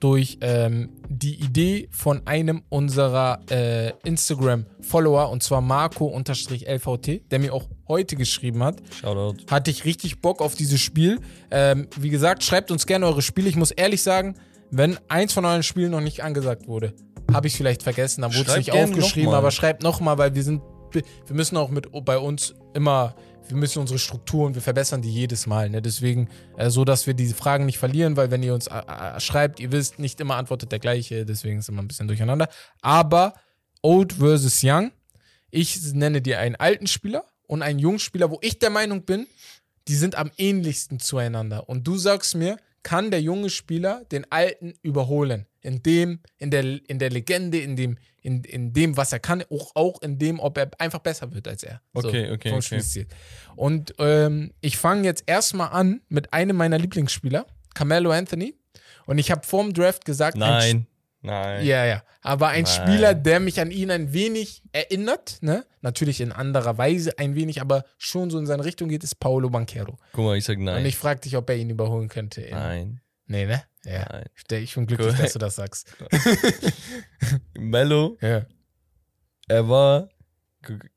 durch ähm, die Idee von einem unserer äh, Instagram-Follower, und zwar Marco-LVT, der mir auch heute geschrieben hat, Shoutout. hatte ich richtig Bock auf dieses Spiel. Ähm, wie gesagt, schreibt uns gerne eure Spiele. Ich muss ehrlich sagen, wenn eins von euren Spielen noch nicht angesagt wurde, habe ich es vielleicht vergessen, dann wurde es nicht aufgeschrieben, aber schreibt nochmal, weil wir sind, wir müssen auch mit bei uns immer, wir müssen unsere Strukturen, wir verbessern die jedes Mal. Ne? Deswegen, äh, so dass wir diese Fragen nicht verlieren, weil wenn ihr uns äh, äh, schreibt, ihr wisst, nicht immer antwortet der gleiche, deswegen ist immer ein bisschen durcheinander. Aber Old versus Young, ich nenne dir einen alten Spieler und einen jungen Spieler, wo ich der Meinung bin, die sind am ähnlichsten zueinander. Und du sagst mir, kann der junge Spieler den alten überholen? In dem, in der, in der Legende, in dem, in, in dem, was er kann, auch, auch in dem, ob er einfach besser wird als er. Okay, okay, Vom okay. Und ähm, ich fange jetzt erstmal an mit einem meiner Lieblingsspieler, Carmelo Anthony. Und ich habe vorm Draft gesagt, ein Nein, nein. ja, ja. Aber ein Nein. Spieler, der mich an ihn ein wenig erinnert, ne? Natürlich in anderer Weise ein wenig, aber schon so in seine Richtung geht, ist Paolo Banquero. Guck mal, ich sag nein. Und ich frage dich, ob er ihn überholen könnte. in- nein, Nee, ne? Ja. nein. Ich- bin glücklich, Cool. dass du das sagst. Mello, Ja. er war,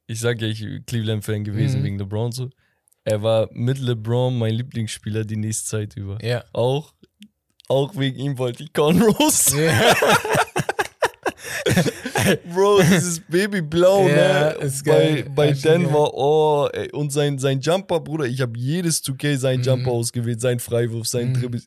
ich sag ja, ich bin Cleveland-Fan gewesen Mhm. wegen LeBron so. Er war mit LeBron mein Lieblingsspieler die nächste Zeit über. Ja. Auch, auch wegen ihm wollte ich Cornrows. ja. Bro, dieses Babyblau, Ja, ne? ist bei, geil. bei schon Denver, oh, ey. und sein, sein Jumper, Bruder, ich habe jedes 2K seinen Mhm. Jumper ausgewählt, sein Freiwurf, sein Mhm. Dribble.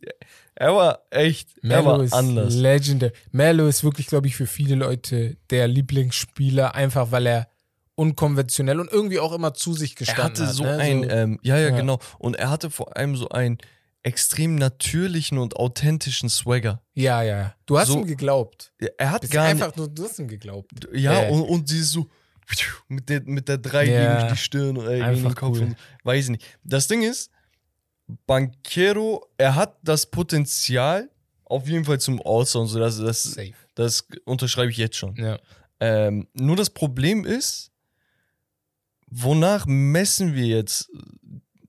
Er war echt, er war ist anders. legendary. Melo ist wirklich, glaube ich, für viele Leute der Lieblingsspieler, einfach weil er unkonventionell und irgendwie auch immer zu sich Er gestanden hatte hat. so ne? ein, ähm, ja, ja, Ja. genau. Und er hatte vor allem so einen extrem natürlichen und authentischen Swagger. ja, ja, ja. Du hast so- ihm geglaubt. Er hat Bist gar einfach nur, du hast ihm geglaubt. ja, äh. und, und dieses so mit der, mit der 3 Ja. gegen die Stirn, gegen Einfach den Kopf. cool. Weiß ich nicht. Das Ding ist, Banquero, er hat das Potenzial auf jeden Fall zum All-Star und so. Das, das, Safe. das unterschreibe ich jetzt schon. Ja. Ähm, nur das Problem ist, wonach messen wir jetzt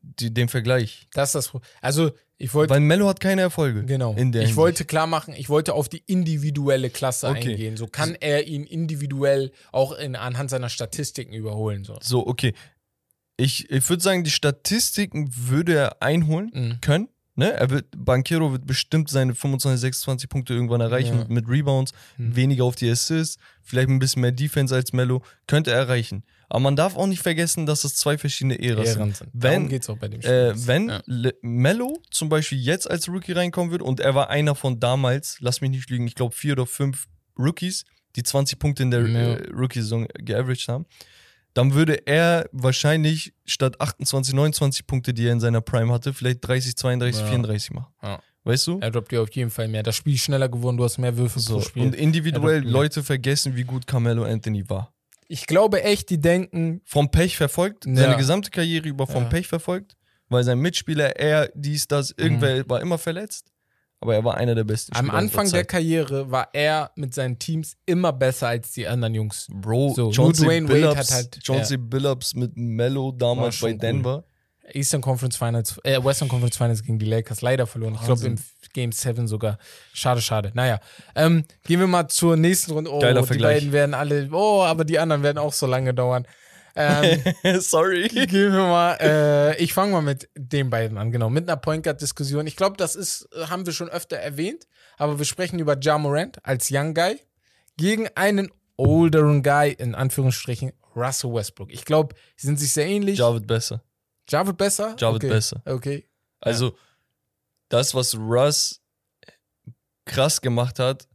die, den Vergleich? Das ist das Pro- Also, ich wollte. Weil Mello hat keine Erfolge. Genau. Ich Hinsicht. wollte klar machen, ich wollte auf die individuelle Klasse Okay. eingehen. So kann er ihn individuell auch in, anhand seiner Statistiken überholen. So. So, okay. Ich, ich würde sagen, die Statistiken würde er einholen Mhm. können. Ne? Er wird, Banquero wird bestimmt seine 25, 26 Punkte irgendwann erreichen Ja. mit Rebounds, Mhm. weniger auf die Assists, vielleicht ein bisschen mehr Defense als Mello. Könnte er erreichen. Aber man darf auch nicht vergessen, dass es zwei verschiedene Äras sind. Ehren sind. Wenn- Darum geht es auch bei dem Spiel. Äh, wenn Ja. Mello zum Beispiel jetzt als Rookie reinkommen wird und er war einer von damals, lass mich nicht lügen, ich glaube vier oder fünf Rookies, die 20 Punkte in der Ja. äh, Rookie-Saison geaveraged haben, dann würde er wahrscheinlich statt 28, 29 Punkte, die er in seiner Prime hatte, vielleicht 30, 32, Ja. 34 machen. Ja. Weißt du? Er droppt dir auf jeden Fall mehr. Das Spiel ist schneller geworden, du hast mehr Würfe So. pro Spiel. Und individuell Leute vergessen, wie gut Carmelo Anthony war. ich glaube echt, die denken, Vom Pech verfolgt, Ja. seine gesamte Karriere über vom. Pech verfolgt, weil sein Mitspieler, er, dies, das, irgendwer war immer verletzt. Aber er war einer der besten am Spieler Anfang unserer der Karriere war er mit seinen Teams immer besser als die anderen Jungs. Bro, So. Dwayne Wade Billups, hat halt- John ja. C. Billups mit Mello damals bei cool. Denver. Eastern Conference Finals, äh, Western Conference Finals gegen die Lakers leider verloren. Ich glaube im. Game 7 sogar. Schade, schade. Naja, ähm, gehen wir mal zur nächsten Runde. Oh, Geiler die Vergleich. beiden werden alle, oh, aber die anderen werden auch so lange dauern. Ähm, Sorry. gehen wir mal, äh, ich fange mal mit den beiden an, genau, mit einer Point Guard Diskussion. Ich glaube, das ist, äh, haben wir schon öfter erwähnt, aber wir sprechen über Ja Morant als Young Guy gegen einen olderen Guy, in Anführungsstrichen, Russell Westbrook. Ich glaube, sie sind sich sehr ähnlich. Javid besser. Ja wird besser? Ja wird okay. besser. Okay. Also, das, was Russ krass gemacht hat,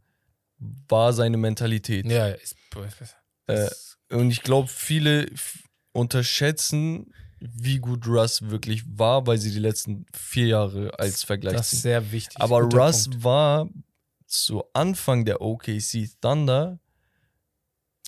war seine Mentalität. Ja, ist, Äh, ist Und ich glaube, viele unterschätzen, wie gut Russ wirklich war, weil sie die letzten vier Jahre als Vergleich das ist sehr wichtig. Aber Guter Russ Punkt. war zu Anfang der OKC Thunder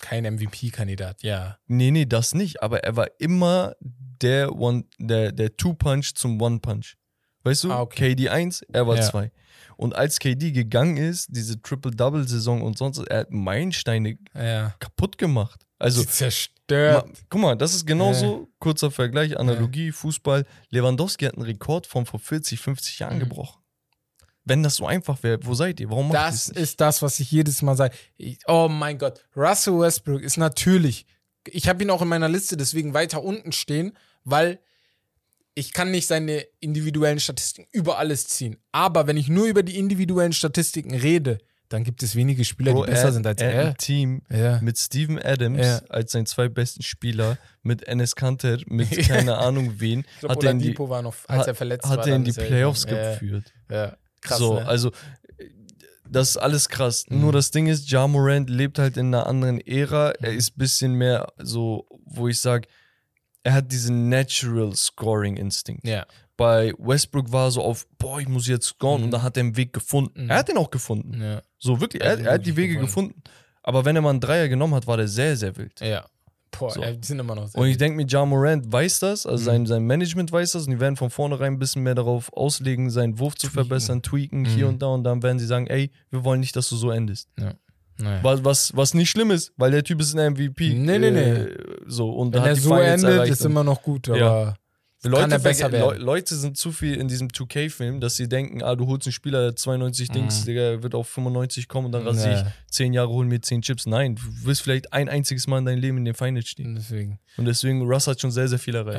Kein MVP-Kandidat, ja. Nee, nee, das nicht. Aber er war immer der One, der, der Two-Punch zum One-Punch. Weißt du? Ah, okay. KD 1, er war Ja. 2. Und als KD gegangen ist, diese Triple-Double-Saison und sonst, er hat Meilensteine Ja. kaputt gemacht. Also, zerstört. ma, guck mal, das ist genauso, kurzer Vergleich, Analogie, Fußball. Lewandowski hat einen Rekord von vor 40, 50 Jahren Mhm. gebrochen. Wenn das so einfach wäre, wo seid ihr? Warum macht ihr Das nicht? ist das, was ich jedes Mal sage. Ich- Oh mein Gott, Russell Westbrook ist natürlich. Ich habe ihn auch in meiner Liste deswegen weiter unten stehen, weil ich kann nicht seine individuellen Statistiken über alles ziehen. Aber wenn ich nur über die individuellen Statistiken rede, dann gibt es wenige Spieler, Bro, die besser er, sind als er er. ein Team Ja. mit Steven Adams Ja. als seinen zwei besten Spieler, mit Enes Kanter, mit keine Ahnung wen, Ich glaub, hat er in die, war noch, als er verletzt hat war. er in die er- Playoffs ja, geführt. Ja, krass. so, ne? also das ist alles krass. Mhm. Nur das Ding ist, Ja Morant lebt halt in einer anderen Ära. Er Mhm. ist ein bisschen mehr so, wo ich sage, er hat diesen Natural Scoring Instinct. ja. Bei Westbrook war so auf, boah, ich muss jetzt scoren Mhm. und dann hat er einen Weg gefunden. Mhm. Er hat den auch gefunden. ja. So wirklich, Er er, hat die Wege gefunden. Aber wenn er mal einen Dreier genommen hat, war der sehr, sehr wild. Ja. Boah, So. die sind immer noch sehr Und ich denke mir, Ja Morant weiß das, also Mhm. sein, sein Management weiß das und die werden von vornherein ein bisschen mehr darauf auslegen, seinen Wurf zu Tweaken. verbessern, tweaken hier Mhm. und da und dann werden sie sagen, ey, wir wollen nicht, dass du so endest. Naja. Was, was, was nicht schlimm ist, weil der Typ ist ein MVP. Nee, nee, nee. Äh, so, und Wenn hat er die so endet, ist immer noch gut, aber Ja. Leute, er besser werden. Le Leute sind zu viel in diesem 2K-Film, dass sie denken, ah, du holst einen Spieler, der 92 Dings, Mhm. Digga, er wird auf 95 kommen und dann rasiere Ja. ich 10 Jahre, hol mir 10 Chips. Nein, du wirst vielleicht ein einziges Mal in deinem Leben in den Finals stehen. deswegen. Und deswegen, Russ hat schon sehr, sehr viel erreicht.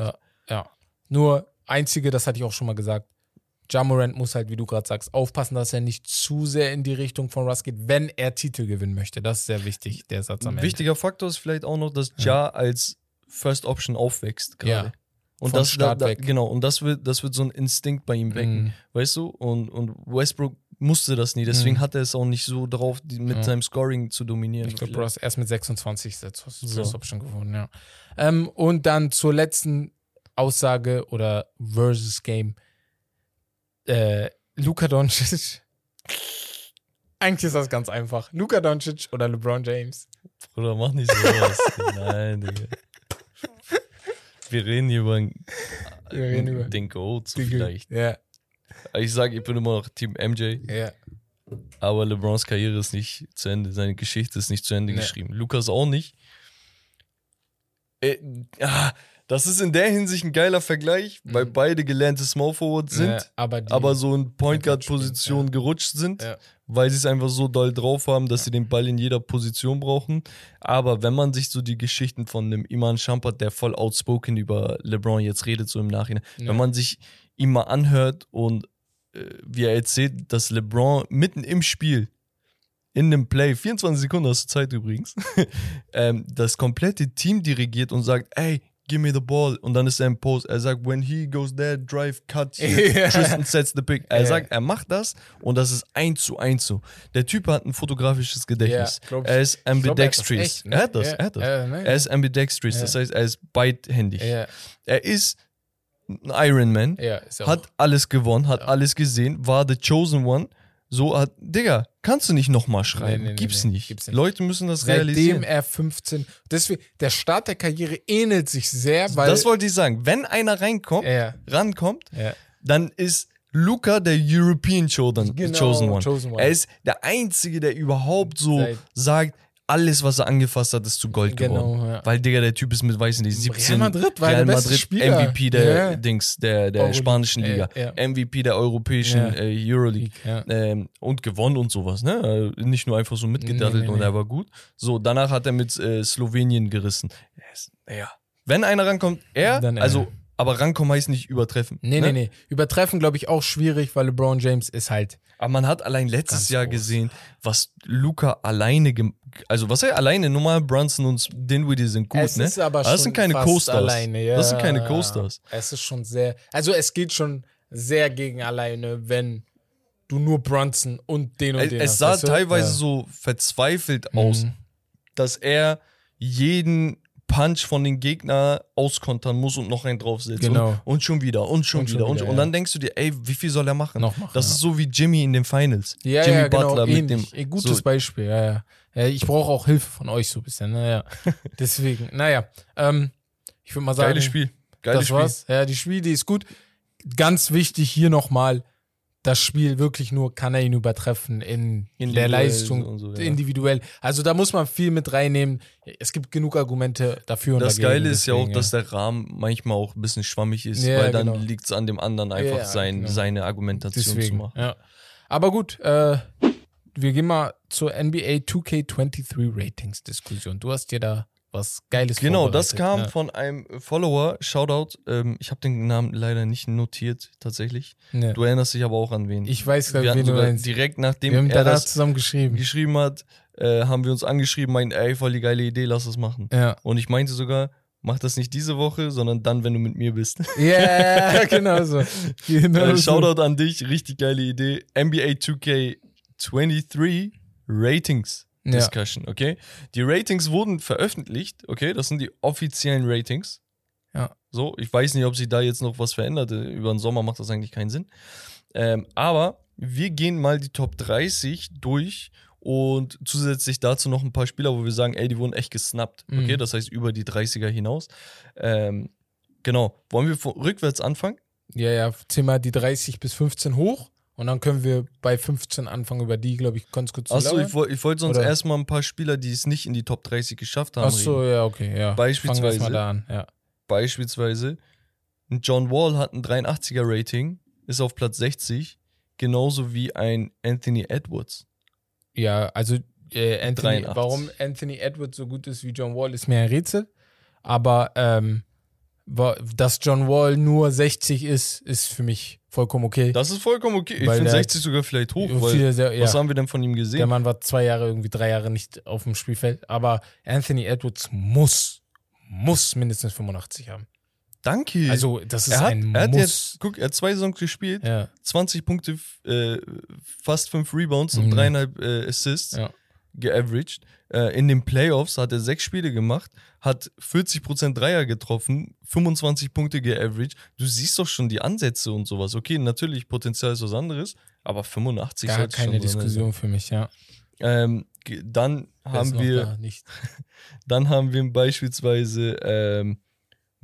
Ja, ja. Nur einzige, das hatte ich auch schon mal gesagt. Jamorant muss halt, wie du gerade sagst, aufpassen, dass er nicht zu sehr in die Richtung von Russ geht, wenn er Titel gewinnen möchte. Das ist sehr wichtig, der Satz am Ein Ende. wichtiger Faktor ist vielleicht auch noch, dass Ja als First Option aufwächst gerade. Ja. Und Vom das, Start da, da, weg. genau, und das wird, das wird so ein Instinkt bei ihm wecken, Mhm. weißt du? Und, und Westbrook musste das nie, deswegen Mhm. hat er es auch nicht so drauf, die, mit Ja. seinem Scoring zu dominieren. Ich glaube, Vielleicht. Russ erst mit 26 ist jetzt So. Option gewonnen, ja. Ähm, und dann zur letzten Aussage oder Versus Game. Äh, Luka Doncic. Eigentlich ist das ganz einfach. Luka Doncic oder LeBron James. Bruder, mach nicht sowas. Nein, Digga. Wir reden hier über, Wir reden über- den Goat so vielleicht. Ja, Ich sage, ich bin immer noch Team MJ, ja. aber LeBrons Karriere ist nicht zu Ende, seine Geschichte ist nicht zu Ende Nee. geschrieben. Lukas auch nicht. Äh, ah, das ist in der Hinsicht ein geiler Vergleich, weil Mhm. beide gelernte Small Forwards sind, Ja, aber, aber so in Point Guard Position gerutscht sind, Ja. Weil sie es einfach so doll drauf haben, dass sie den Ball in jeder Position brauchen. Aber wenn man sich so die Geschichten von einem Iman Shumpert, der voll outspoken über LeBron jetzt redet, so im Nachhinein, Ja. wenn man sich ihn mal anhört und äh, wie er erzählt, dass LeBron mitten im Spiel in einem Play, 24 Sekunden hast du Zeit übrigens, ähm, das komplette Team dirigiert und sagt, ey, give me the ball. Und dann ist er im Post. Er sagt, when he goes there, drive, cut. Tristan sets the pick. Er Ja. sagt, er macht das und das ist eins zu eins so. Der Typ hat ein fotografisches Gedächtnis. Ich. er ist Ich glaub, er hat das ambidextrous. echt, ne? Er hat das, er hat das. Er ist ambidextrous, das heißt, er ist beidhändig. Er ist ein Ironman, ja hat alles gewonnen, hat alles gesehen, war the chosen one. So hat, Digga, kannst du nicht nochmal schreiben. Nee, nee, Gibt's, nee, nicht. gibt's nicht. Leute müssen das Seitdem realisieren. er 15. Deswegen, der Start der Karriere ähnelt sich sehr, weil. das wollte ich sagen. Wenn einer reinkommt, ja, rankommt, ja. dann ist Luca der European Chosen, Genau, chosen, one. chosen one. Er ist der Einzige, der überhaupt so Seit- sagt, alles, was er angefasst hat, ist zu Gold Genau, geworden. ja. Weil, Digga, der Typ ist mit, weiß ich nicht, 17. Real Madrid war Real der beste Madrid Spieler. MVP der Ja. Dings, der, der spanischen Liga. Ja, ja. MVP der europäischen äh, Euroleague. Ähm, und gewonnen und sowas, ne? Äh, Nicht nur einfach so mitgedattelt Nee, nee, und er war gut. So, danach hat er mit äh, Slowenien gerissen. Yes. Ja. Wenn einer rankommt, er, Dann er. also, aber rankommen heißt nicht übertreffen. Nee, ne? nee, nee. Übertreffen, glaube ich, auch schwierig, weil LeBron James ist halt. Aber man hat allein letztes Jahr groß. gesehen, was Luca alleine, also was er alleine, normal Brunson und Dinwiddie sind gut, es ne? ist aber Aber das sind keine Co-Stars. alleine. Ja. Das sind keine Co-Stars. Es ist schon sehr. Also, es geht schon sehr gegen alleine, wenn du nur Brunson und den und Es, den es hast, sah weißt du? teilweise Ja. so verzweifelt aus, Mhm. dass er jeden Punch von den Gegner auskontern muss und noch einen draufsetzt. Genau. Und, und schon wieder und schon Und schon wieder. und, wieder, und ja. dann denkst du dir, ey, wie viel soll er machen? Noch machen, das ja. ist so wie Jimmy in den Finals. Ja, Jimmy ja, genau, Butler mit ähnlich. dem. Ein Gutes so, Beispiel, ja, ja. ja ich brauche auch Hilfe von euch so ein bisschen, naja. Deswegen, naja. Ähm, ich würde mal sagen, geiles Spiel. Geiles das Spiel. war's. Ja, die Spiel, die ist gut. ganz wichtig hier nochmal, das Spiel wirklich nur, kann er ihn übertreffen in der Individuell Leistung, so, ja. individuell. Also da muss man viel mit reinnehmen. Es gibt genug Argumente dafür und Das dagegen. Geile ist ja auch, deswegen, dass der Rahmen manchmal auch ein bisschen schwammig ist, Ja, weil dann genau. liegt es an dem anderen einfach Ja, sein, genau. seine Argumentation zu Deswegen, machen. ja. Aber gut, äh, wir gehen mal zur NBA 2K23 Ratings Diskussion. Du hast dir da was Geiles Genau, das kam ja. von einem Follower, Shoutout, ähm, ich habe den Namen leider nicht notiert, tatsächlich. Ja. Du erinnerst dich aber auch an wen. Ich weiß, wir glaub, hatten wen du meinst. direkt Wir nachdem haben er das zusammen geschrieben. geschrieben hat, äh, haben wir uns angeschrieben, meinen, ey, voll die geile Idee, lass das machen. Ja. Und ich meinte sogar, mach das nicht diese Woche, sondern dann, wenn du mit mir bist. Ja, genau so. Genau Äh, so. Shoutout an dich, richtig geile Idee. NBA 2K23 Ratings Ja. Discussion, okay? Die Ratings wurden veröffentlicht, okay? Das sind die offiziellen Ratings. Ja. So, ich weiß nicht, ob sich da jetzt noch was verändert. Über den Sommer macht das eigentlich keinen Sinn. Ähm, aber wir gehen mal die Top 30 durch und zusätzlich dazu noch ein paar Spieler, wo wir sagen, ey, die wurden echt gesnappt. Okay, Mhm. das heißt über die 30er hinaus. Ähm, genau. Wollen wir rückwärts anfangen? Ja, ja, zieh mal die 30 bis 15 hoch und dann können wir bei 15 anfangen, über die, glaube ich, ganz kurz zu Achso, ich, woll- ich wollte sonst Oder- erstmal ein paar Spieler, die es nicht in die Top 30 geschafft haben. Achso, ja, okay, ja. Beispielsweise- Fangen wir mal da an, ja. Beispielsweise, ein John Wall hat ein 83er Rating, ist auf Platz 60, genauso wie ein Anthony Edwards. Ja, also äh, Anthony, 83. warum Anthony Edwards so gut ist wie John Wall, ist mir ein Rätsel. Aber ähm, dass John Wall nur 60 ist, ist für mich vollkommen okay. Das ist vollkommen okay. Ich finde der- 60 sogar vielleicht hoch, weil sehr- ja. was haben wir denn von ihm Der gesehen? Mann war zwei Jahre, irgendwie drei Jahre nicht auf dem Spielfeld. Aber Anthony Edwards muss, muss mindestens 85 haben. Danke. Also, das ist er hat, ein er hat Muss. jetzt, guck, er hat zwei Saisons gespielt, ja, 20 Punkte, äh, fast 5 Rebounds und Mhm. dreieinhalb äh, Assists. ja. Geaveraged. Äh, in den Playoffs hat er sechs Spiele gemacht, hat 40% Dreier getroffen, 25 Punkte geaveraged. Du siehst doch schon die Ansätze und sowas. Okay, natürlich, Potenzial ist was anderes, aber 85 Gar keine Diskussion für mich, ja. sein. Ähm, dann Wer haben wir, dann haben wir beispielsweise ähm,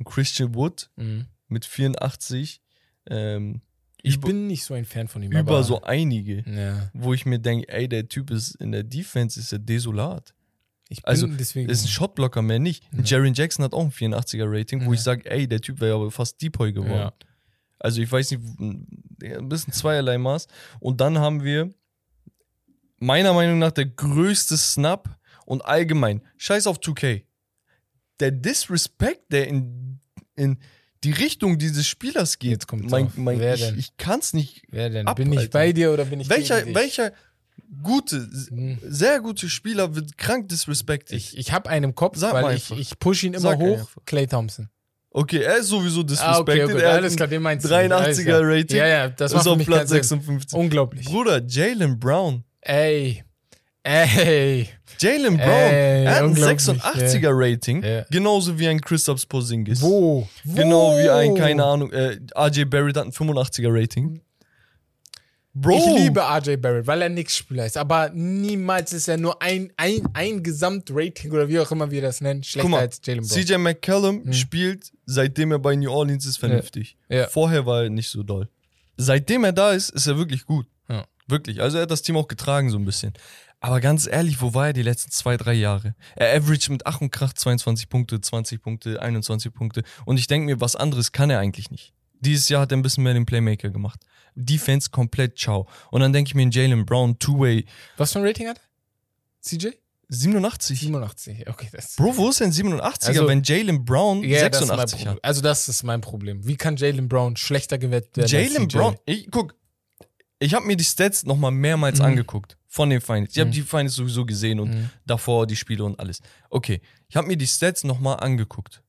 Christian Wood Mhm. mit 84. Ähm, Ich über, bin nicht so ein Fan von ihm. über aber, so einige, Ja, wo ich mir denke, ey, der Typ ist in der Defense ist er desolat. ich bin Also, deswegen. Ist ein Shotblocker mehr nicht. Ja. Jaren Jackson hat auch ein 84er Rating, wo Ja. ich sage, ey, der Typ wäre aber fast Depoy geworden. ja. Also ich weiß nicht, ein bisschen zweierlei Maß. Und dann haben wir meiner Meinung nach der größte Snap und allgemein, scheiß auf 2K. Der Disrespect, der in, in die Richtung dieses Spielers geht, Jetzt kommt's mein, mein, Wer ich, denn? ich kann es nicht. Wer denn? Ab, bin ich bei dir oder bin ich Welcher, welcher gute, Hm. sehr gute Spieler wird krank disrespected? Ich, ich habe einen im Kopf, Sag mal weil ich, ich push ihn immer Sag hoch. einfach. Clay Thompson. Okay, er ist sowieso Ah, disrespected. okay, okay. Er alles klar, den meinst du. nicht. Alles 83er klar. Rating. Ja, ja, das ist auf Platz kein Sinn. 56. Unglaublich. Bruder, Jalen Brown. Ey. Ey. Jalen Brown. Ey, er hat ein unglaublich, 86er Rating. Ja. Genauso wie ein Christoph Porzingis. Wo? Wo? Genau wie ein, keine Ahnung, äh, RJ Barrett hat ein 85er Rating. Bro. Ich liebe RJ Barrett, weil er nix Spieler ist. Aber niemals ist er nur ein, ein, ein Gesamtrating oder wie auch immer wir das nennen, schlechter mal, als Jalen Brown. CJ McCallum spielt, seitdem er bei New Orleans ist, vernünftig. Ja. Vorher war er nicht so doll. Seitdem er da ist, ist er wirklich gut. Ja. Wirklich. Also er hat das Team auch getragen so ein bisschen. Aber ganz ehrlich, wo war er die letzten zwei, drei Jahre? Er averaged mit Ach und Krach 22 Punkte, 20 Punkte, 21 Punkte. Und ich denke mir, was anderes kann er eigentlich nicht. Dieses Jahr hat er ein bisschen mehr den Playmaker gemacht. Defense komplett ciao. Und dann denke ich mir, in Jalen Brown, Two-Way, Was für ein Rating hat er? CJ? 87. 87. Okay, das Bro, wo ist denn 87er, Also- wenn Jalen Brown mein 86 Problem. hat? Also das ist mein Problem. Wie kann Jalen Brown schlechter gewettet werden? als Jalen? Brown, ich guck, ich habe mir die Stats noch mal mehrmals Mhm. angeguckt von den Finals. Ich habe Mhm. die Finals sowieso gesehen und Mhm. davor die Spiele und alles. Okay, ich habe mir die Stats noch mal angeguckt.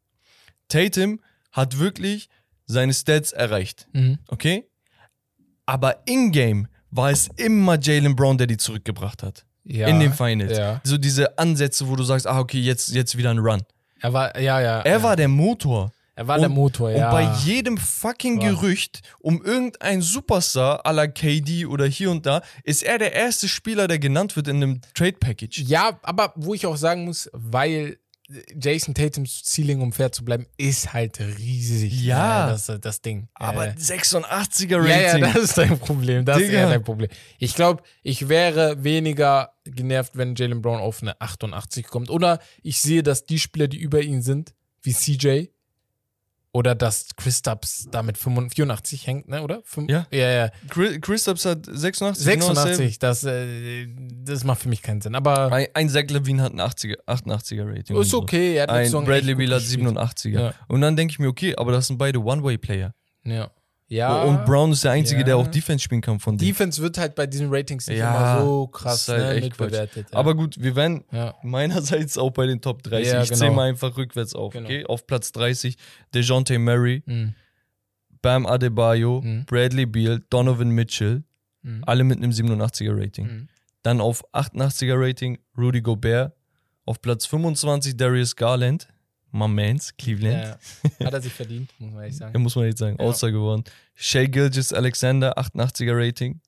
Tatum hat wirklich seine Stats erreicht, Mhm. okay? Aber in-game war es immer Jalen Brown, der die zurückgebracht hat. Ja. in den Finals. Ja. So diese Ansätze, wo du sagst, ah, okay, jetzt, jetzt wieder ein Run. Er war, ja, ja. Er ja. war der Motor. Er war der und- Motor, ja. Und bei jedem fucking Ja. Gerücht um irgendein Superstar à la KD oder hier und da, ist er der erste Spieler, der genannt wird in einem Trade Package. Ja, aber wo ich auch sagen muss, weil Jason Tatums Ceiling, um fair zu bleiben, ist halt riesig. Ja. das, das Ding. Aber Äh, 86er Rating. ja, ja, das ist dein Problem. Das ist Digga. eher dein Problem. Ich glaube, ich wäre weniger genervt, wenn Jalen Brown auf eine 88 kommt. Oder ich sehe, dass die Spieler, die über ihn sind, wie CJ, oder dass Chris Stubbs da mit 85 84 hängt, ne, oder? Fünf- Ja. Ja, ja. Chris, Chris Stubbs hat 86. genau dasselbe. 86, das, äh, das macht für mich keinen Sinn. Aber Ein, ein Zach Levine hat ein 80er, 88er Rating. ist so. okay. Er hat Ein Bradley Beal hat gespielt. 87er. Ja. Und dann denke ich mir, okay, aber das sind beide One-Way-Player. Ja. Ja. Und Brown ist der Einzige, Ja. der auch Defense spielen kann von denen. Defense wird halt bei diesen Ratings nicht Ja, immer so krass halt ne, mitbewertet. Ja. Aber gut, wir werden meinerseits auch bei den Top 30. Ja, ich genau. zähle mal einfach rückwärts auf. Genau. Okay? Auf Platz 30 DeJounte Murray, Mhm. Bam Adebayo, Mhm. Bradley Beal, Donovan Mitchell, Mhm. alle mit einem 87er Rating. Mhm. Dann auf 88er Rating Rudy Gobert. Auf Platz 25 Darius Garland. My mans, Cleveland. Ja. Hat er sich verdient, muss man ehrlich Ja, sagen. muss man jetzt sagen. Ja. All-Star geworden. Shea Gilgis Alexander, 88er Rating.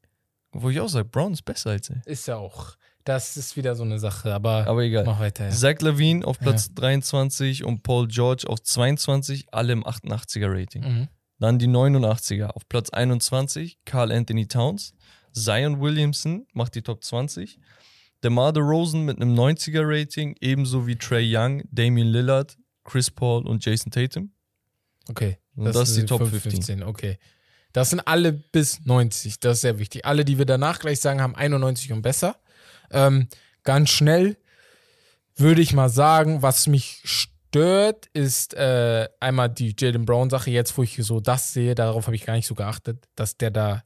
Wo ich auch sage, Brown ist besser als er. Ist ja auch. Das ist wieder so eine Sache, aber, Aber egal. mach weiter. Ja. Zach Levine auf Platz 23 und Paul George auf 22, alle im 88er Rating. Mhm. Dann die 89er auf Platz 21, Carl Anthony Towns. Zion Williamson macht die Top 20. DeMar DeRozan mit einem 90er Rating, ebenso wie Trey Young, Damian Lillard, Chris Paul und Jason Tatum. Okay. Und das, ist die Top 5, 15. Okay. Das sind alle bis 90. Das ist sehr wichtig. Alle, die wir danach gleich sagen, haben 91 und besser. Ähm, ganz schnell würde ich mal sagen, was mich stört, ist äh, einmal die Jalen Brown-Sache. Jetzt, wo ich so das sehe, darauf habe ich gar nicht so geachtet, dass der da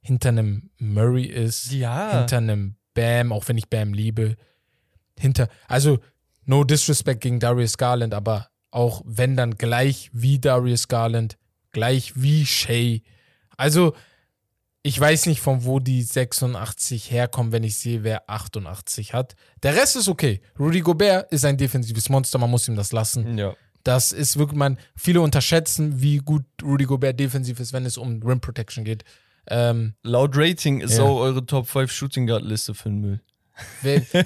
hinter einem Murray ist. Ja. hinter einem Bam, auch wenn ich Bam liebe, hinter, also no disrespect gegen Darius Garland, aber auch wenn dann gleich wie Darius Garland, gleich wie Shay. Also ich weiß nicht, von wo die 86 herkommen, wenn ich sehe, wer 88 hat. Der Rest ist okay. Rudy Gobert ist ein defensives Monster, man muss ihm das lassen. Ja. Das ist wirklich, man, viele unterschätzen, wie gut Rudy Gobert defensiv ist, wenn es um Rim Protection geht. Ähm, Laut Rating ist Ja. auch eure Top 5 Shooting Guard Liste für den Müll.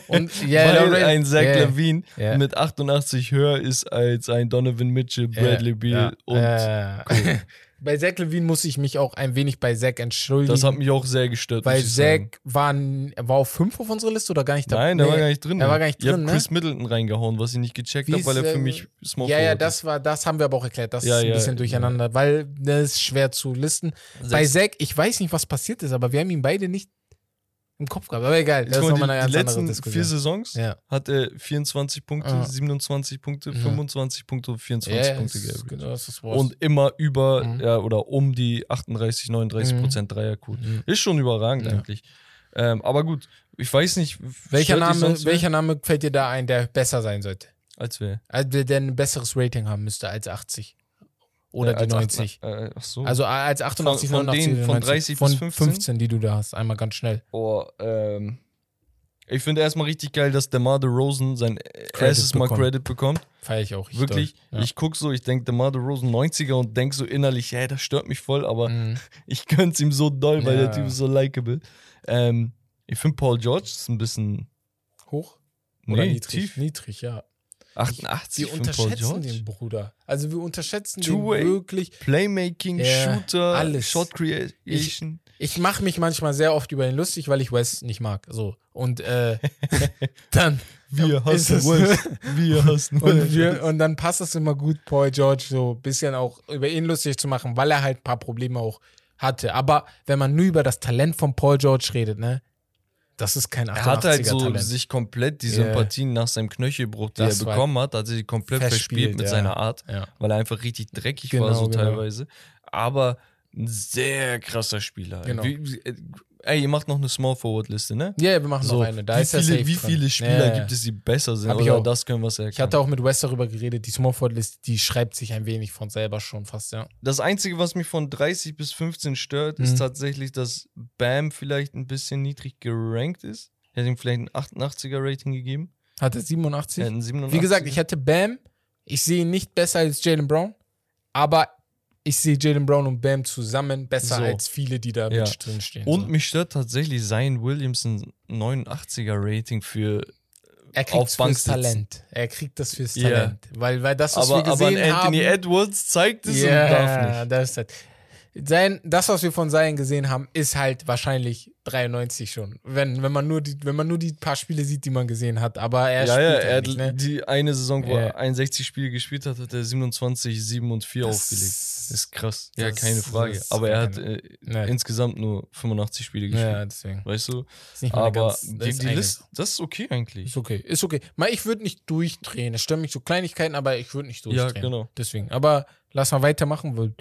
Und, ja, Weil ein Zach ja, Levine Ja. mit 88 höher ist als ein Donovan Mitchell, Bradley Beal und äh, bei Zach Levine muss ich mich auch ein wenig bei Zach entschuldigen. das hat mich auch sehr gestört. weil ich Zach war, war auf 5 auf unserer Liste oder gar nicht Nein, der war gar nicht drin. Er war gar nicht drin, habt ne? Chris Middleton reingehauen, was ich nicht gecheckt habe, weil er für äh, mich Small Ja, ja, das war, das haben wir aber auch erklärt. Das Ja, ist ein ja, bisschen ja. durcheinander, weil das ist schwer zu listen. ist. Bei Zach, ich weiß nicht, was passiert ist, aber wir haben ihn beide nicht im Kopf gehabt. Aber egal, das ist mal, nochmal eine die, die ganz andere letzten vier Diskussion. Saisons Ja. hat er 24 Punkte, Ah. 27 Punkte, Ja. 25 Punkte und 24 Ja, Punkte ist- geaveraged. genau, das ist Wort. Und immer über Mhm. ja, oder um die 38, 39 Mhm. Prozent Dreierquote. Mhm. Ist schon überragend Ja. eigentlich. Ähm, aber gut, ich weiß nicht. welcher, Name, welcher Name fällt dir da ein, der besser sein sollte? Als wer? Also der ein besseres Rating haben müsste als 80. Oder Äh, die als 90. acht- äh, ach so. Also als 88, Von- von 89, denen, von 90. 30 von bis 15? 15, die du da hast. Einmal ganz schnell. Oh, ähm, ich finde erstmal richtig geil, dass DeMar DeRozan sein Credit erstes Mal bekommt. Credit bekommt. Feier ich auch. richtig Wirklich. Ja. Ich gucke so, ich denke DeMar DeRozan 90er und denke so innerlich, hey, das stört mich voll, aber Mhm. ich gönn's ihm so doll, weil Ja. der Typ ist so likable. Ähm, ich finde Paul George ist ein bisschen Hoch? Oder nee, niedrig? tief. Niedrig, ja. 88 Wir unterschätzen den Bruder. Also wir unterschätzen den Two-way. wirklich. Playmaking, Ja, Shooter, alles. Shot Creation. Ich mache mich manchmal sehr oft über ihn lustig, weil ich Wes nicht mag. So. Und äh, dann. Wir hassen es- West. Wir hassen Und, wir, West. und dann passt es immer gut, Paul George so ein bisschen auch über ihn lustig zu machen, weil er halt ein paar Probleme auch hatte. Aber wenn man nur über das Talent von Paul George redet, ne, das ist kein 88er Er hat halt so Talent. sich komplett die. Sympathien nach seinem Knöchelbruch, die Das er bekommen hat, hat er sie komplett verspielt, mit ja. seiner Art, ja. weil er einfach richtig dreckig Genau, war, so genau. teilweise. Aber ein sehr krasser Spieler. Genau. Wie, wie, äh, ey, ihr macht noch eine Small Forward Liste, ne? Ja, wir machen So, noch eine. Da wie ist viele, safe wie drin. viele Spieler Ja, ja. gibt es, die besser sind? Hab ich Oder auch. das können wir erkennen. Ich hatte auch mit Wes darüber geredet, die Smallford-List, die schreibt sich ein wenig von selber schon fast, ja. Das Einzige, was mich von 30 bis 15 stört, Mhm. ist tatsächlich, dass Bam vielleicht ein bisschen niedrig gerankt ist. Ich hätte ihm vielleicht ein 88er Rating gegeben. Hat er 87? Er hat ein 87er. Wie gesagt, ich hätte Bam, ich sehe ihn nicht besser als Jalen Brown, aber ich sehe Jalen Brown und Bam zusammen besser So. als viele, die da Ja. mit drin stehen. Und so. mich stört tatsächlich Zion Williamson 89er Rating für Er kriegt auf Bank fürs sitzen. Talent. Er kriegt das fürs Ja. Talent. Weil, weil das, was Aber, wir aber gesehen ein Anthony haben. Edwards zeigt es und Ja, darf nicht. das ist halt. Sein, das, was wir von Sein gesehen haben, ist halt wahrscheinlich 93 schon. Wenn, wenn, man nur die, wenn man nur die paar Spiele sieht, die man gesehen hat. Aber er Ja, spielt ja, halt er hat nicht, ne? die eine Saison, wo Ja. er 61 Spiele gespielt hat, hat er 27, 7 und 4 Das- aufgelegt. Das ist krass. Ja, das- keine Frage. Aber er hat äh, Nee. insgesamt nur 85 Spiele gespielt. Ja, deswegen. Weißt du? Ist Aber ganz- die, das ist die Liste, das ist okay eigentlich. Ist okay, ist okay. Mal, ich würde nicht durchdrehen. Es stören mich so Kleinigkeiten, aber ich würde nicht Ja, durchdrehen. genau. Deswegen. Aber lass mal weitermachen, weil.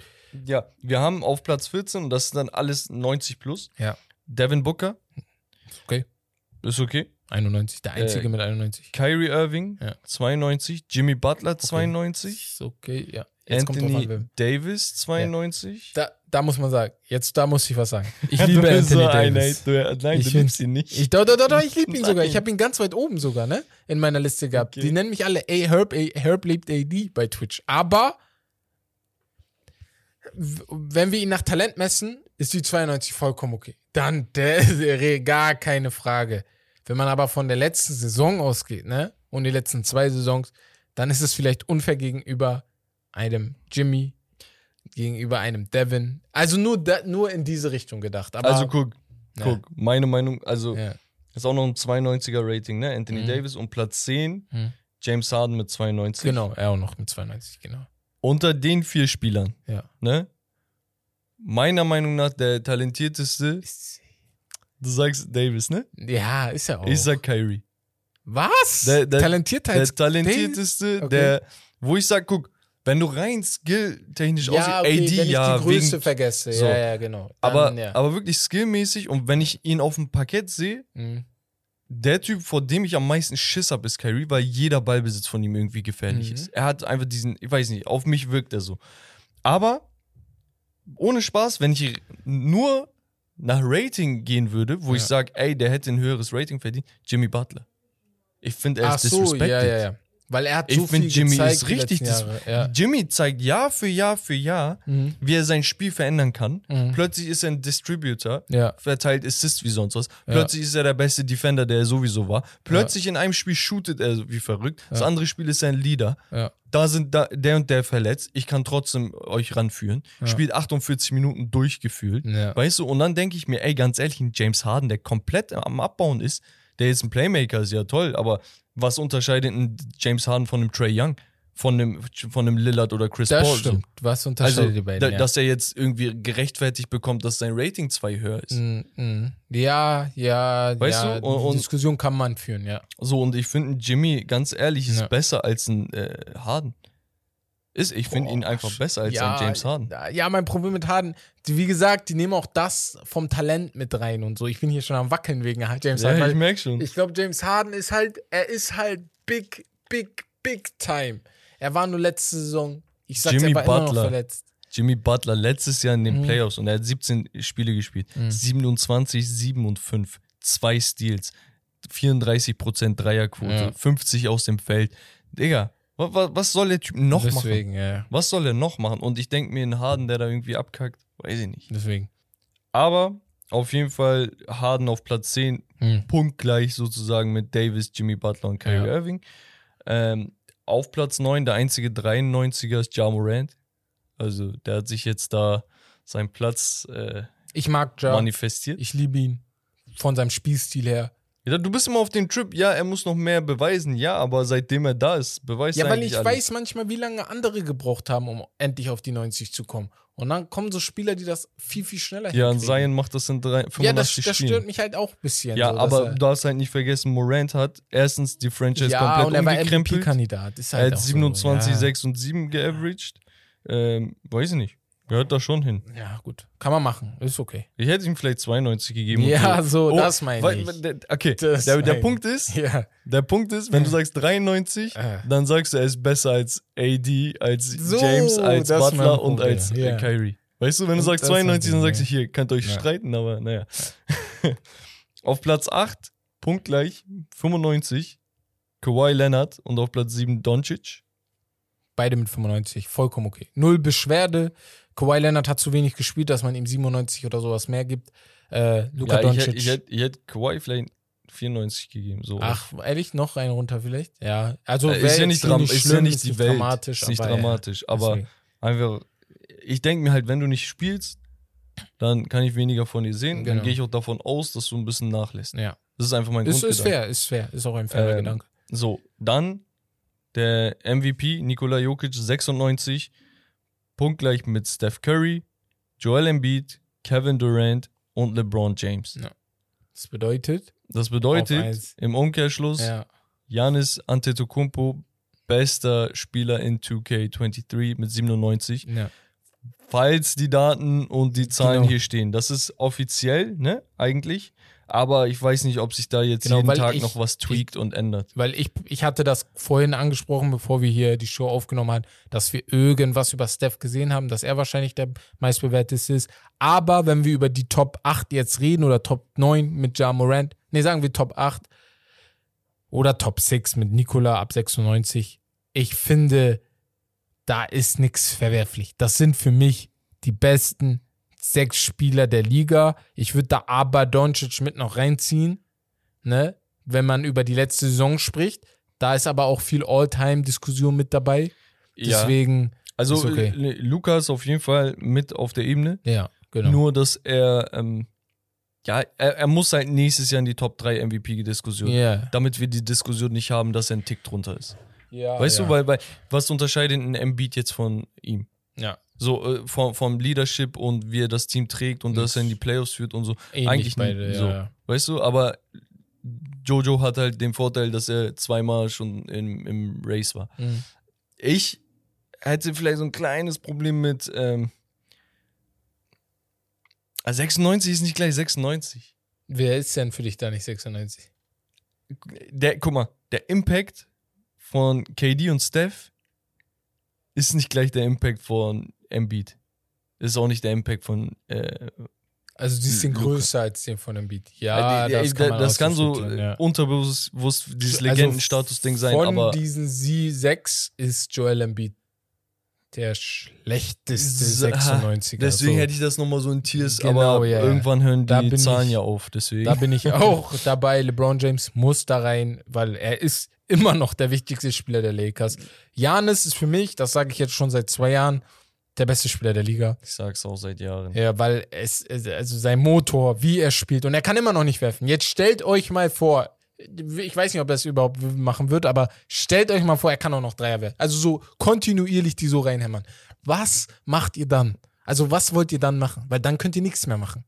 Ja, wir haben auf Platz 14, und das ist dann alles 90 plus, Ja. Devin Booker. Okay. Ist okay. 91, der einzige Äh, mit 91. Kyrie Irving, Ja. 92. Jimmy Butler, 92. Ist okay, ja. Jetzt kommt drauf Anthony an. Davis, 92. Da, da muss man sagen, jetzt da muss ich was sagen. Ich liebe Anthony so Davis. Hate- du, nein, Ich du liebst ihn nicht. Ich, doch, doch, doch, doch, ich liebe ihn sogar. Ich habe ihn ganz weit oben sogar, ne? In meiner Liste gehabt. Okay. Die nennen mich alle A, Herb, A, Herb lebt AD bei Twitch. Aber wenn wir ihn nach Talent messen, ist die 92 vollkommen okay. Dann der, der, gar keine Frage. Wenn man aber von der letzten Saison ausgeht, ne? Und die letzten zwei Saisons, dann ist es vielleicht unfair gegenüber einem Jimmy, gegenüber einem Devin. Also nur, nur in diese Richtung gedacht. Aber, also guck, Ja. guck, meine Meinung, also ja. ist auch noch ein 92er Rating, ne? Anthony Mhm. Davis und Platz 10, Mhm. James Harden mit 92. Genau, er auch noch mit 92, genau. Unter den vier Spielern, Ja. ne? Meiner Meinung nach der talentierteste, du sagst Davis, ne? Ja, ist er auch. Ich sag Kyrie. Was? Der- der- Talentierter Der talentierteste, Okay. der, wo ich sag, guck, wenn du rein skilltechnisch ja, okay, aussiehst, wenn AD, ich ja, die Größe wegen, vergesse. so. Ja, ja, genau. Dann, aber, ja. aber wirklich skillmäßig und wenn ich ihn auf dem Parkett sehe, Mhm. der Typ, vor dem ich am meisten Schiss habe, ist Kyrie, weil jeder Ballbesitz von ihm irgendwie gefährlich Mhm. ist. Er hat einfach diesen, ich weiß nicht, auf mich wirkt er so. Aber ohne Spaß, wenn ich nur nach Rating gehen würde, wo ich Ja. sage, ey, der hätte ein höheres Rating verdient, Jimmy Butler. Ich finde, er Ach ist so, disrespected. ja, ja, ja. Weil er hat Ich so viel Jimmy gezeigt ist richtig Jahre. Ja. Jimmy zeigt Jahr für Jahr für Jahr, Mhm. wie er sein Spiel verändern kann. Mhm. Plötzlich ist er ein Distributor, Ja. verteilt Assists wie sonst was. Plötzlich ist er der beste Defender, der er sowieso war. Plötzlich in einem Spiel shootet er wie verrückt. Das Ja. andere Spiel ist er ein Leader. Ja. Da sind da, der und der verletzt. Ich kann trotzdem euch ranführen. Ja. Spielt 48 Minuten durchgefühlt. Ja. Weißt du, und dann denke ich mir, ey, ganz ehrlich, ein James Harden, der komplett am Abbauen ist, der jetzt ein Playmaker ist, ja toll, aber was unterscheidet ein James Harden von einem Trey Young? Von einem, von einem Lillard oder Chris Das Paul? stimmt. Was Also, unterscheidet die beiden? da, ja. dass er jetzt irgendwie gerechtfertigt bekommt, dass sein Rating 2 höher ist. Mhm, mhm. ja, ja, Weißt ja. du, und- die Diskussion kann man führen, ja. So, und ich finde, ein Jimmy, ganz ehrlich, ist Ja. besser als ein äh, Harden. Ist, ich finde ihn einfach besser als ja, James Harden. Ja, mein Problem mit Harden, wie gesagt, die nehmen auch das vom Talent mit rein und so. Ich bin hier schon am Wackeln wegen James Harden. Ja, weil ich merke schon. Ich glaube, James Harden ist halt, er ist halt big, big, big time. Er war nur letzte Saison, ich sag's, Jimmy er war immer noch Butler. verletzt. Jimmy Butler letztes Jahr in den Mhm. Playoffs und er hat 17 Spiele gespielt. Mhm. 27, 7 und 5. Zwei Steals. 34% Dreierquote. Ja. 50 aus dem Feld. Digga, was, was soll der Typ noch machen? Deswegen, ja, Was soll er noch machen? Und ich denke mir, ein Harden, der da irgendwie abkackt, weiß ich nicht. deswegen. Aber auf jeden Fall Harden auf Platz 10, Mhm. punktgleich sozusagen mit Davis, Jimmy Butler und Kyrie Ja. Irving. Ähm, auf Platz 9, der einzige 93er ist Ja Morant. Also der hat sich jetzt da seinen Platz äh, Ich mag Ja, manifestiert. ich liebe ihn. Von seinem Spielstil her. Ja, du bist immer auf dem Trip, ja, er muss noch mehr beweisen, ja, aber seitdem er da ist, beweist Ja, er weil eigentlich ich alles. weiß manchmal, wie lange andere gebraucht haben, um endlich auf die 90 zu kommen. Und dann kommen so Spieler, die das viel, viel schneller Ja, und. Zion macht das in drei, 85 Ja, das, das Spielen. stört mich halt auch ein bisschen. ja, so, aber er- du darfst halt nicht vergessen, Morant hat erstens die Franchise ja, komplett und er war umgekrempelt. MVP-Kandidat. Ist Er halt hat auch 27, so, ja. 6 und 7 geaveraged. Ähm, weiß ich nicht. Gehört da schon hin. Ja, gut. Kann man machen. Ist okay. Ich hätte ihm vielleicht 92 gegeben. Ja, so, Oh, das meine weil- ich. Okay, Das der, der Punkt ist, Ja. der Punkt ist, wenn du sagst 93, Äh. dann sagst du, er ist besser als AD, als So, James, als Butler und als äh, ja. Kyrie. Weißt du, wenn du sagst das ist mein 92, dann sagst du ja. hier, könnt ihr euch Ja. streiten, aber naja. auf Platz 8, punktgleich, 95, Kawhi Leonard und auf Platz 7 Doncic. Beide mit 95. Vollkommen okay. Null Beschwerde. Kawhi Leonard hat zu wenig gespielt, dass man ihm 97 oder sowas mehr gibt. Äh, Luka Ja, ich Doncic. hätte ich hätt, ich hätt Kawhi vielleicht 94 gegeben. So. Ach, ehrlich, noch einen runter vielleicht? Ja. Also Äh, ist ja nicht, dram ist ja schlimm, nicht die Welt. dramatisch. ist nicht aber dramatisch. Ja, aber einfach, ich denke mir halt, wenn du nicht spielst, dann kann ich weniger von dir sehen. Dann Genau. gehe ich auch davon aus, dass du ein bisschen nachlässt. Ja. Das ist einfach mein Ist, ist fair, ist fair. Ist auch ein fairer Ähm, Gedanke. So, dann der MVP, Nikola Jokic, 96, punktgleich mit Steph Curry, Joel Embiid, Kevin Durant und LeBron James. Das bedeutet, Das bedeutet im Umkehrschluss, ja, Giannis Antetokounmpo, bester Spieler in 2K23 mit 97. ja. Falls die Daten und die Zahlen Genau. hier stehen. Das ist offiziell, ne, eigentlich. Aber ich weiß nicht, ob sich da jetzt Genau, jeden Tag ich- noch was tweakt und ändert. Weil ich, ich hatte das vorhin angesprochen, bevor wir hier die Show aufgenommen haben, dass wir irgendwas über Steph gesehen haben, dass er wahrscheinlich der meistbewerteste ist. Aber wenn wir über die Top 8 jetzt reden oder Top 9 mit Ja Morant, nee, sagen wir Top 8 oder Top 6 mit Nikola ab 96, ich finde, da ist nichts verwerflich. Das sind für mich die besten sechs Spieler der Liga. Ich würde da aber Doncic mit noch reinziehen, ne? Wenn man über die letzte Saison spricht. Da ist aber auch viel All-Time-Diskussion mit dabei. Deswegen, Also Ist okay. L- Lukas auf jeden Fall mit auf der Ebene. ja, genau. Nur, dass er, ähm, ja, er, er muss halt nächstes Jahr in die Top 3 MVP-Diskussion. Ja. Damit wir die Diskussion nicht haben, dass er ein Tick drunter ist. ja weißt ja. du, weil, weil was unterscheidet ein Embiid jetzt von ihm? Ja, So äh, vom, vom Leadership und wie er das Team trägt und dass er in die Playoffs führt und so. ähnlich Eigentlich beide, so. ja. Weißt du, aber Jojo hat halt den Vorteil, dass er zweimal schon im, im Race war. Mhm. Ich hätte vielleicht so ein kleines Problem mit. Ähm, ah, 96 ist nicht gleich 96. Wer ist denn für dich da nicht 96? Der, guck mal, der Impact von KD und Steph ist nicht gleich der Impact von Embiid. Ist auch nicht der Impact von. Äh, Also die sind größer als den von Embiid. Ja, äh, das kann, man das kann so ja. unterbewusst dieses Also Legendenstatus-Ding sein, Von aber. diesen sie sechs ist Joel Embiid der schlechteste So, 96er. Deswegen so. hätte ich das nochmal so in Tiers, Genau, aber ja, irgendwann hören die Zahlen ich- ja auf, deswegen. Da bin ich auch dabei. LeBron James muss da rein, weil er ist immer noch der wichtigste Spieler der Lakers. Janis ist für mich, das sage ich jetzt schon seit zwei Jahren, der beste Spieler der Liga. ich sag's auch seit Jahren. Ja, weil es, also sein Motor, wie er spielt, und er kann immer noch nicht werfen. Jetzt stellt euch mal vor, ich weiß nicht, ob er es überhaupt machen wird, aber stellt euch mal vor, er kann auch noch Dreier werfen. Also so kontinuierlich die so reinhämmern. Was macht ihr dann? Also was wollt ihr dann machen? Weil dann könnt ihr nichts mehr machen.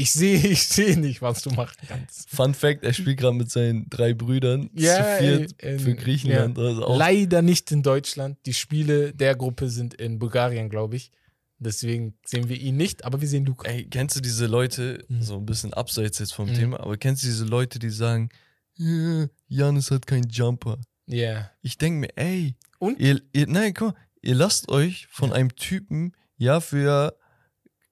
Ich sehe, ich sehe nicht, was du machen kannst. Fun Fact: Er spielt gerade mit seinen drei Brüdern Ja, zu viert in- für Griechenland. ja. Also Leider nicht in Deutschland. Die Spiele der Gruppe sind in Bulgarien, glaube ich. Deswegen sehen wir ihn nicht, aber wir sehen Luca. Ey, kennst du diese Leute, Mhm. so ein bisschen abseits jetzt vom Mhm. Thema, aber kennst du diese Leute, die sagen, ja, Janis hat keinen Jumper? Ja. Ich denke mir, ey, Und? ihr, ihr, nein, guck mal, ihr lasst euch von einem Typen Jahr für Jahr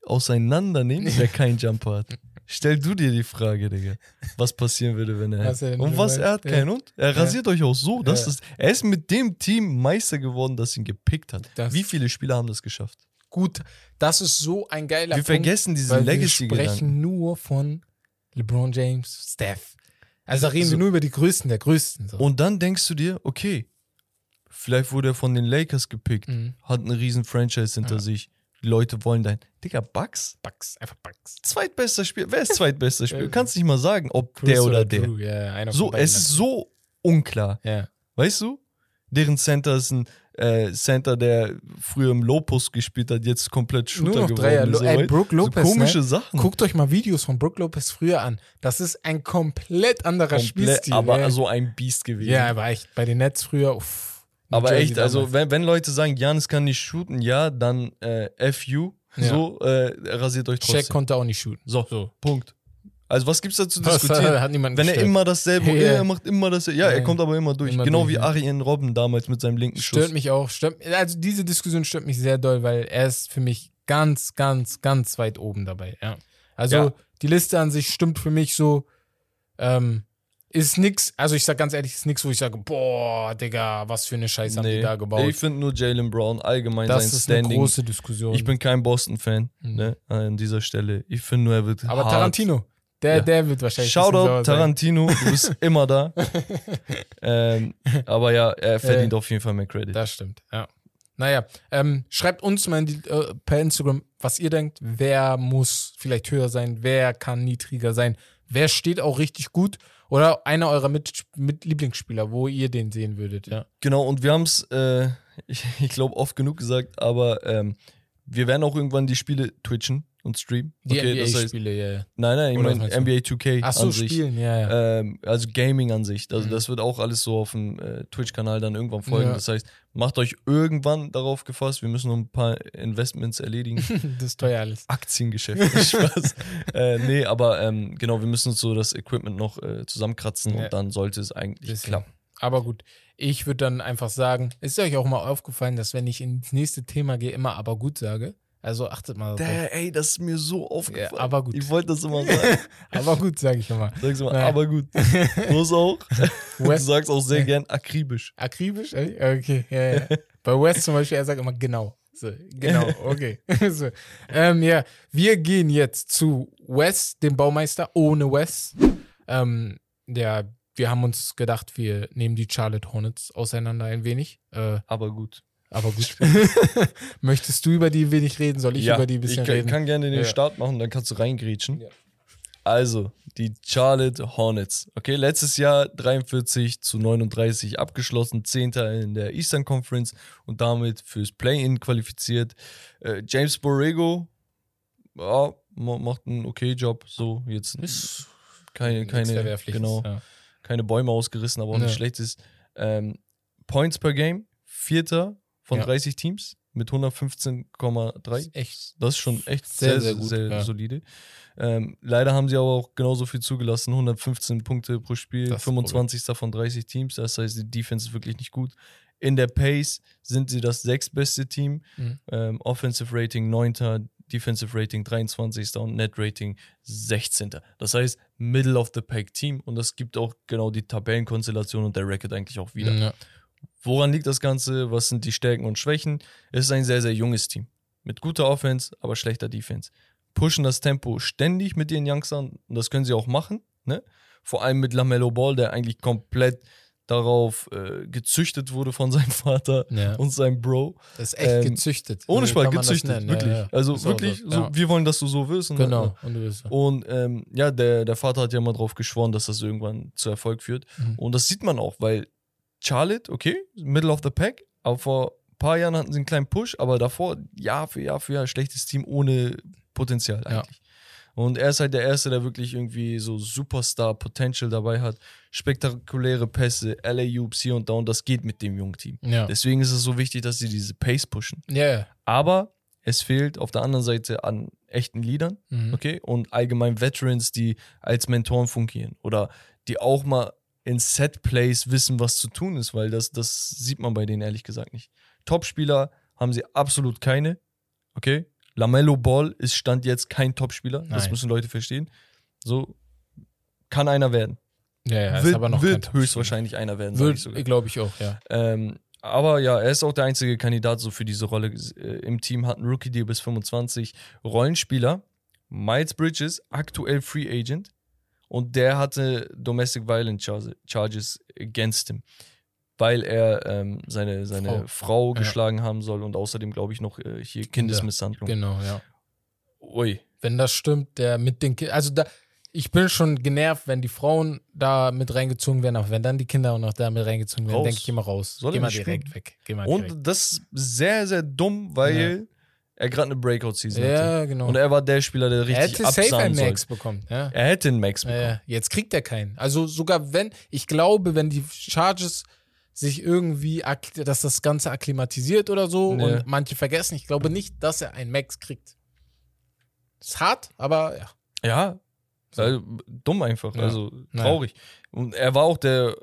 auseinandernehmen, der keinen Jumper hat. Stell du dir die Frage, Digga, was passieren würde, wenn er Was er Und was, er hat Ja. keinen Hund. Er Ja. rasiert euch auch so. Das Ja. ist, er ist mit dem Team Meister geworden, das ihn gepickt hat. Das- Wie viele Spieler haben das geschafft? Gut, das ist so ein geiler Wir Punkt, vergessen diesen weil wir sprechen nur von LeBron James, Steph. Also da reden So. wir nur über die Größten der Größten. So. Und dann denkst du dir, okay, vielleicht wurde er von den Lakers gepickt, Mhm. hat eine riesen Franchise hinter Ja. sich. Die Leute wollen dein. Digga, Bucks? Bucks, einfach Bucks. Zweitbester Spieler. Wer ist zweitbester Spieler? Du Ja. kannst nicht mal sagen, ob Chris der oder der. Drew, ja, einer So, es ist so unklar. Ja. Weißt du? Deren Center ist ein äh, Center, der früher im Low-Post gespielt hat, jetzt komplett Shooter Nur noch geworden Dreier. ist. Ey, Brook Lopez, so komische ne? Sachen. Guckt euch mal Videos von Brook Lopez früher an. Das ist ein komplett anderer Komplett, Spielstil. aber ey. so ein Biest gewesen. ja, aber echt, bei den Nets früher, uff. Aber Jersey echt, also wenn, wenn Leute sagen, Janis kann nicht shooten, ja, dann äh, FU, Ja. so äh, rasiert euch trotzdem. Shaq konnte auch nicht shooten. So, So. Punkt. Also was gibt's da zu diskutieren? hat niemand Wenn er gestört. immer dasselbe, ja, er macht immer dasselbe. Ja, er Ja. kommt aber immer durch. Immer genau durch, wie. Arjen Robben damals mit seinem linken Stört Schuss. mich auch. Stört, also diese Diskussion stört mich sehr doll, weil er ist für mich ganz, ganz, ganz weit oben dabei. Ja. Also Ja. die Liste an sich stimmt für mich so. Ähm, ist nix, also ich sag ganz ehrlich, ist nix, wo ich sage, boah, Digga, was für eine Scheiße haben die da gebaut. ich finde nur Jalen Brown allgemein das sein ist eine Standing. große Diskussion. Ich bin kein Boston-Fan Mhm. ne, an dieser Stelle. Ich finde nur, er wird Aber hart. Tarantino, Der, Ja. der wird wahrscheinlich. Shoutout sein. Tarantino, du bist immer da. ähm, aber ja, er verdient auf jeden Fall mehr Credit. Das stimmt, ja. Naja, ähm, schreibt uns mal in die, äh, per Instagram, was ihr denkt. Wer muss vielleicht höher sein? Wer kann niedriger sein? Wer steht auch richtig gut? Oder einer eurer mit, mit Lieblingsspieler, wo ihr den sehen würdet, ja. Genau, und wir haben es, äh, ich, ich glaube, oft genug gesagt, aber ähm, wir werden auch irgendwann die Spiele twitchen und streamen. Die heißt, NBA-Spiele, ja, nein, nein, ich meine? NBA 2K Ach so, an sich. spielen, ja, ja. Ähm, also Gaming an sich. Also Mhm. das wird auch alles so auf dem äh, Twitch-Kanal dann irgendwann folgen. Ja. Das heißt, macht euch irgendwann darauf gefasst, wir müssen noch ein paar Investments erledigen. das ist teuer alles. Aktiengeschäft. Spaß. äh, nee, aber ähm, genau, wir müssen uns so das Equipment noch äh, zusammenkratzen Ja. und dann sollte es eigentlich Bisschen. klappen. Aber gut, ich würde dann einfach sagen, ist euch auch mal aufgefallen, dass wenn ich ins nächste Thema gehe, immer aber gut sage. Also achtet mal drauf. Der, ey, das ist mir so aufgefallen. Ja, aber gut. Ich wollte das immer sagen. Aber gut, sage ich immer. Sag's mal, Naja. aber gut. Muss auch. Du sagst auch sehr gern akribisch. akribisch? Okay, ja, ja. Bei West zum Beispiel, er sagt immer genau. So, genau, okay. so. ähm, ja, wir gehen jetzt zu Wes, dem Baumeister, ohne Wes. Ähm, ja, wir haben uns gedacht, wir nehmen die Charlotte Hornets auseinander ein wenig. Äh, Aber gut. Aber gut. Möchtest du über die wenig reden? Soll ich über die ein bisschen ich kann, reden? kann gerne den Ja. Start machen, dann kannst du reingrätschen. Ja. Also, die Charlotte Hornets. Okay, letztes Jahr 43 zu 39 abgeschlossen, Zehnter in der Eastern Conference und damit fürs Play-In qualifiziert. Äh, James Borrego ja, ma- macht einen okay Job, so jetzt Ist keine, keine, genau, Ja. keine Bäume ausgerissen, aber auch Ja. nicht schlechtes. Ähm, Points per Game, Vierter von Ja. 30 Teams mit 115,3. Ist echt Das ist schon echt Sehr, sehr, sehr sehr, gut, ja. solide. Ähm, leider haben sie aber auch genauso viel zugelassen, 115 Punkte pro Spiel, Das ist 25. von 30 Teams. Das heißt, die Defense ist wirklich nicht gut. In der Pace sind sie das sechstbeste Team. Mhm. Ähm, Offensive Rating 9. Defensive Rating 23. und Net Rating 16. Das heißt, Middle of the Pack Team und das gibt auch genau die Tabellenkonstellation und der Record eigentlich auch wieder. Ja. Woran liegt das Ganze? Was sind die Stärken und Schwächen? Es ist ein sehr, sehr junges Team. Mit guter Offense, aber schlechter Defense. Pushen das Tempo ständig mit den Youngstern und das können sie auch machen. Ne? Vor allem mit LaMelo Ball, der eigentlich komplett darauf äh, gezüchtet wurde von seinem Vater Ja. und seinem Bro. Das ist echt Ähm, gezüchtet. Ohne Spaß, gezüchtet, wirklich. Ja, ja. Also wirklich, so, wir wollen, dass du so wirst. Und Genau. Und du bist so. und ähm, ja, der, der Vater hat ja mal drauf geschworen, dass das irgendwann zu Erfolg führt. Mhm. Und das sieht man auch, weil Charlotte, okay, Middle of the Pack, aber vor ein paar Jahren hatten sie einen kleinen Push, aber davor Jahr für Jahr für Jahr schlechtes Team ohne Potenzial Ja. eigentlich. Und er ist halt der Erste, der wirklich irgendwie so Superstar-Potential dabei hat. Spektakuläre Pässe, LA-Oops hier und da und das geht mit dem jungen Team. Ja. Deswegen ist es so wichtig, dass sie diese Pace pushen. Ja, ja. Aber es fehlt auf der anderen Seite an echten Leadern, Mhm. okay, und allgemein Veterans, die als Mentoren fungieren oder die auch mal in Set-Plays wissen, was zu tun ist, weil das, das sieht man bei denen ehrlich gesagt nicht. Topspieler haben sie absolut keine, okay. Lamello Ball ist Stand jetzt kein Topspieler, das müssen Leute verstehen. So kann einer werden. Ja, ja, ist wird aber noch wird höchstwahrscheinlich einer werden. Wird, glaube ich auch, ja. Ähm, aber ja, er ist auch der einzige Kandidat so für diese Rolle äh, im Team, hat einen Rookie-Deal bis 25. Rollenspieler, Miles Bridges, aktuell Free Agent und der hatte Domestic Violence Charge- Charges against him, weil er ähm, seine, seine Frau, Ja. geschlagen haben soll und außerdem, glaube ich, noch äh, hier Kindesmisshandlung. Genau, ja. Ui. Wenn das stimmt, der mit den Kindern, also da, ich bin schon genervt, wenn die Frauen da mit reingezogen werden, aber wenn dann die Kinder auch noch da mit reingezogen werden, denke ich, mal raus. Soll geh mal direkt spielen? weg. Geh mal direkt. Und das ist sehr, sehr dumm, weil er gerade eine Breakout-Season hatte. Ja, genau. Und er war der Spieler, der er richtig hätte safe einen. Max bekommen, ja. Er hätte einen Max bekommen. ja. Jetzt kriegt er keinen. Also sogar wenn, ich glaube, wenn die Charges sich irgendwie, dass das Ganze akklimatisiert oder so Nee. und manche vergessen, ich glaube nicht, dass er einen Max kriegt. Ist hart, aber ja. Ja, also, dumm einfach, Ja. also traurig. Und er war auch der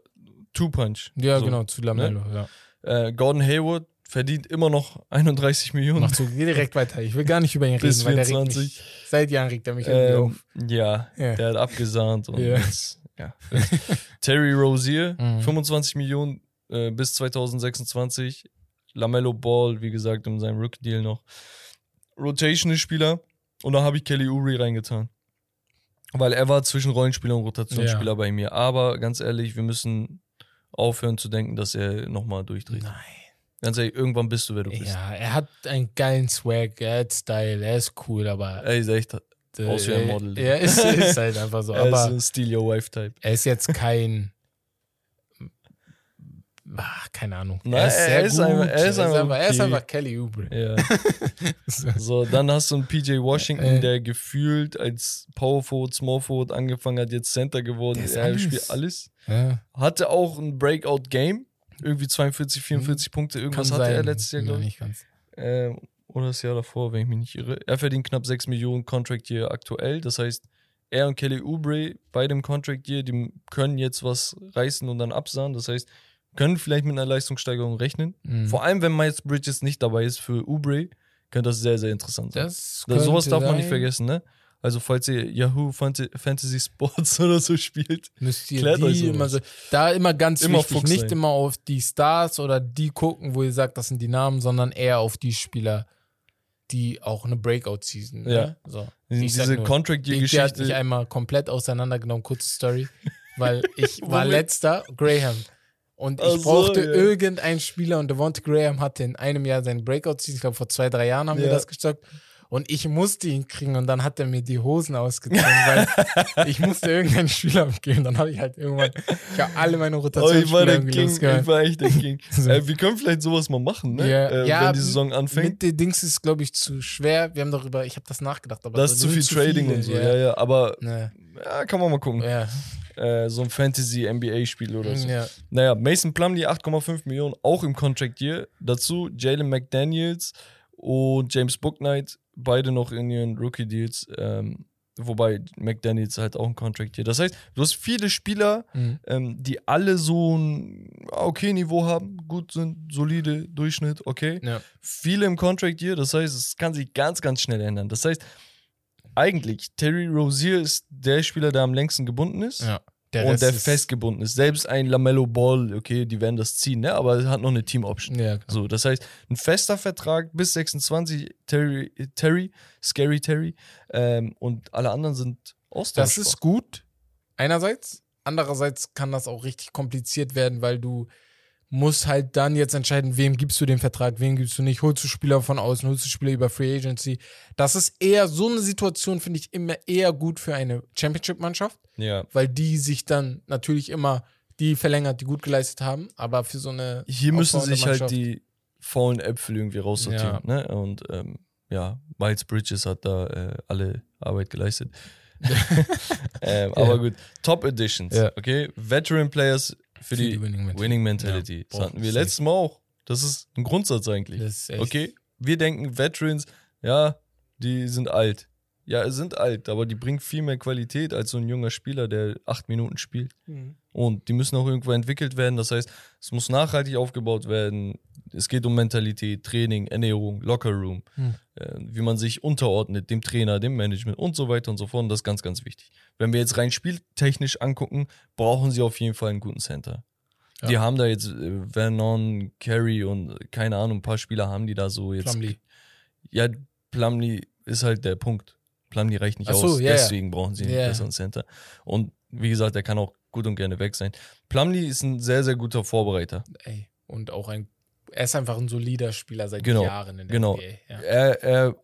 Two-Punch. Ja, So, genau, zu Lamello, ja. Äh, Gordon Hayward verdient immer noch 31 Millionen. Mach so, geh direkt weiter. Ich will gar nicht über ihn reden, Bis weil der regt 24. mich, seit Jahren regt er mich irgendwie Ähm, auf. ja, Ja. der hat abgesahnt. Und Ja. jetzt, ja. Terry Rozier, Mhm. 25 Millionen äh, bis 2026. Lamello Ball, wie gesagt, in seinem Rookie-Deal noch. Rotational Spieler. Und da habe ich Kelly Uri reingetan. Weil er war zwischen Rollenspieler und Rotationsspieler Ja. bei mir. Aber ganz ehrlich, wir müssen aufhören zu denken, dass er nochmal durchdreht. Nein. Ganz ehrlich, irgendwann bist du, wer du bist. Ja, er hat einen geilen Swag, er hat Style, er ist cool, aber Er ist echt, äh, aus wie ein Model. Er ist, ist halt einfach so. er ist ein Steal Your Wife Type. er ist jetzt kein. Ach, keine Ahnung. Nein, er ist er einfach- er ist einfach er ist okay. einfach Kelly Oubre. Ja. So, dann hast du einen PJ Washington, Äh. der gefühlt als Power Forward, Small Forward angefangen hat, jetzt Center geworden. Er alles. spielt alles. Ja, Hatte auch ein Breakout-Game. Irgendwie 42, 44 Punkte. Mhm. kann Irgendwas sein. hatte er letztes Jahr, Ja, glaube ich. Ähm, oder das Jahr davor, wenn ich mich nicht irre. Er verdient knapp 6 Millionen Contract Year aktuell. Das heißt, er und Kelly Oubre bei dem Contract Year, die können jetzt was reißen und dann absahen. Das heißt, können vielleicht mit einer Leistungssteigerung rechnen. Mhm. Vor allem, wenn Miles Bridges nicht dabei ist für Oubre, könnte das sehr, sehr interessant sein. Das Da, sowas darf man nicht sein. vergessen, ne? Also, falls ihr Yahoo Fant- Fantasy Sports oder so spielt, Müsst ihr Klärt euch immer so, da immer ganz Immer wichtig, Fuchs nicht sein. immer auf die Stars oder die gucken, wo ihr sagt, das sind die Namen, sondern eher auf die Spieler, die auch eine Breakout-Season. Ja. Ne? So. diese Ich sag nur, Contract Year Die, die hat mich einmal komplett auseinandergenommen, kurze Story, weil ich war letzter, Graham. Und ich Ach so, brauchte ja. irgendeinen Spieler und Devonta Graham hatte in einem Jahr seinen Breakout-Season, ich glaube vor zwei, drei Jahren haben wir Ja. das gestockt. Und ich musste ihn kriegen und dann hat er mir die Hosen ausgezogen, weil ich musste irgendeinen Spieler abgeben. Dann habe ich halt irgendwann, ich habe alle meine Oh, ich war der King, ich war echt der King. So. äh, wir können vielleicht sowas mal machen, ne? Ja. Äh, Ja, wenn die Saison anfängt. Mit den Dings ist, glaube ich, zu schwer. Wir haben darüber, ich habe das nachgedacht, aber Das ist zu viel Trading viele, und so, ja, ja. Aber Ne, ja, kann man mal gucken. ja. Äh, so ein Fantasy-NBA-Spiel oder so. ja. Naja, Mason Plumlee 8,5 Millionen, auch im Contract Year. Dazu Jalen McDaniels und James Booknight, beide noch in ihren Rookie-Deals. Ähm, wobei McDaniels halt auch ein Contract Year. Das heißt, du hast viele Spieler, Mhm. ähm, die alle so ein okay Niveau haben, gut sind, solide Durchschnitt, okay. Ja. Viele im Contract Year, das heißt, es kann sich ganz, ganz schnell ändern. Das heißt, eigentlich, Terry Rozier ist der Spieler, der am längsten gebunden ist ja. Der und der ist- festgebunden ist. Selbst ein Lamello Ball, okay, die werden das ziehen, ne? aber er hat noch eine Team-Option. Ja. So, das heißt, ein fester Vertrag bis 26, Terry, Terry Scary Terry, ähm, und alle anderen sind austauschbar. Das ist gut, einerseits. Andererseits kann das auch richtig kompliziert werden, weil du musst halt dann jetzt entscheiden, wem gibst du den Vertrag, wem gibst du nicht. Holst du Spieler von außen, holst du Spieler über Free Agency. Das ist eher, so eine Situation finde ich immer eher gut für eine Championship-Mannschaft, ja. weil die sich dann natürlich immer die verlängert, die gut geleistet haben, aber für so eine Hier müssen sich halt die faulen Äpfel irgendwie raussortieren. Ne? Und ähm, ja, Miles Bridges hat da äh, alle Arbeit geleistet. ähm, Ja. Aber gut, Top Editions, Ja. okay? Veteran Players für, die, Winning Mentality. Winning Mentality. Ja, das hatten wir letztes Mal auch. Das ist ein Grundsatz eigentlich. Okay, wir denken Veterans, ja, die sind alt. Ja, sind alt, aber die bringen viel mehr Qualität als so ein junger Spieler, der acht Minuten spielt. Mhm. Und die müssen auch irgendwo entwickelt werden. Das heißt, es muss nachhaltig aufgebaut werden. Es geht um Mentalität, Training, Ernährung, Lockerroom, Hm. äh, wie man sich unterordnet, dem Trainer, dem Management und so weiter und so fort. Und das ist ganz, ganz wichtig. Wenn wir jetzt rein spieltechnisch angucken, brauchen sie auf jeden Fall einen guten Center. Ja. Die haben da jetzt äh, Vernon, Carey und äh, keine Ahnung, ein paar Spieler haben die da so jetzt. Plumlee. Ja, Plumlee ist halt der Punkt. Plumlee reicht nicht so, aus, ja, ja. deswegen brauchen sie einen Ja. besseren Center. Und wie gesagt, der kann auch gut und gerne weg sein. Plumlee ist ein sehr, sehr guter Vorbereiter. Ey, und auch ein, er ist einfach ein solider Spieler seit Genau, Jahren in der genau. NBA. Ja. Er, er,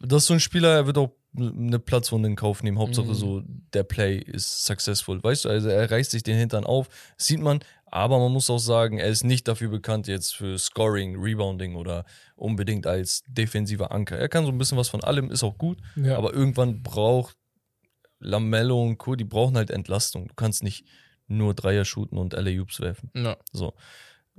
das ist so ein Spieler, er wird auch eine Platzwunde in Kauf nehmen. Hauptsache Mhm. so, der Play ist successful. Weißt du, also er reißt sich den Hintern auf, sieht man, aber man muss auch sagen, er ist nicht dafür bekannt jetzt für Scoring, Rebounding oder unbedingt als defensiver Anker. Er kann so ein bisschen was von allem, ist auch gut, Ja. aber irgendwann braucht Lamello und Co., die brauchen halt Entlastung. Du kannst nicht nur Dreier shooten und LA-Oops werfen. ja. So.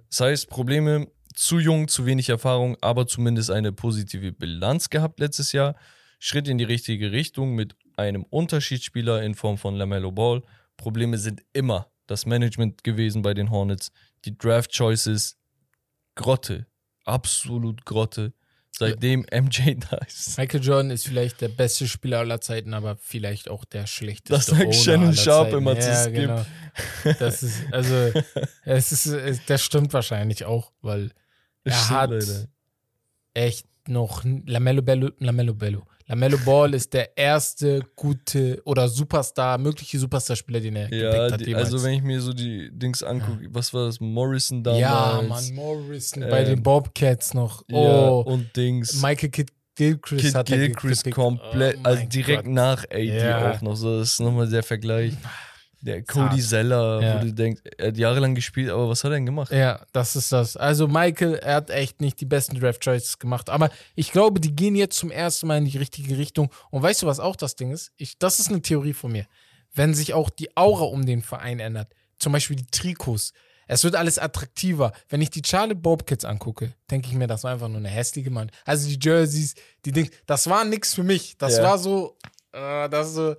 Das heißt, Probleme, zu jung, zu wenig Erfahrung, aber zumindest eine positive Bilanz gehabt letztes Jahr. Schritt in die richtige Richtung mit einem Unterschiedsspieler in Form von LaMelo Ball. Probleme sind immer das Management gewesen bei den Hornets. Die Draft Choices, Grotte. Absolut Grotte. Seitdem MJ da ist. Michael Jordan ist vielleicht der beste Spieler aller Zeiten, aber vielleicht auch der schlechteste. Das sagt Shannon aller Sharp Zeiten. immer zu ja, Skip. genau. Das ist, also, es ist, es, das stimmt wahrscheinlich auch, weil er Stimmt, hat Alter. echt noch Lamello Bello, Lamello Bello, LaMelo Ball ist der erste gute oder Superstar, mögliche Superstar-Spieler, den er Ja, gepickt hat. die, jemals. also wenn ich mir so die Dings angucke, was war das? Morrison damals. ja, Mann, Morrison bei Ähm, den Bobcats noch. Ja, Oh, und Dings. Michael Kidd Gilchrist Kid hat Gilchrist komplett, Oh also direkt Gott. nach AD Ja. auch noch so. Das ist nochmal der Vergleich. Der Cody. Zeller, Ja. wo du denkst, er hat jahrelang gespielt, aber was hat er denn gemacht? Ja, das ist das. Also Michael, er hat echt nicht die besten Draft Choices gemacht, aber ich glaube, die gehen jetzt zum ersten Mal in die richtige Richtung. Und weißt du, was auch das Ding ist? Ich, das ist eine Theorie von mir. Wenn sich auch die Aura um den Verein ändert, zum Beispiel die Trikots, es wird alles attraktiver. Wenn ich die Charlotte Bobcats angucke, denke ich mir, das war einfach nur eine hässliche Mann. Also die Jerseys, die Dings, das war nichts für mich. Das Ja. war so, äh, das so,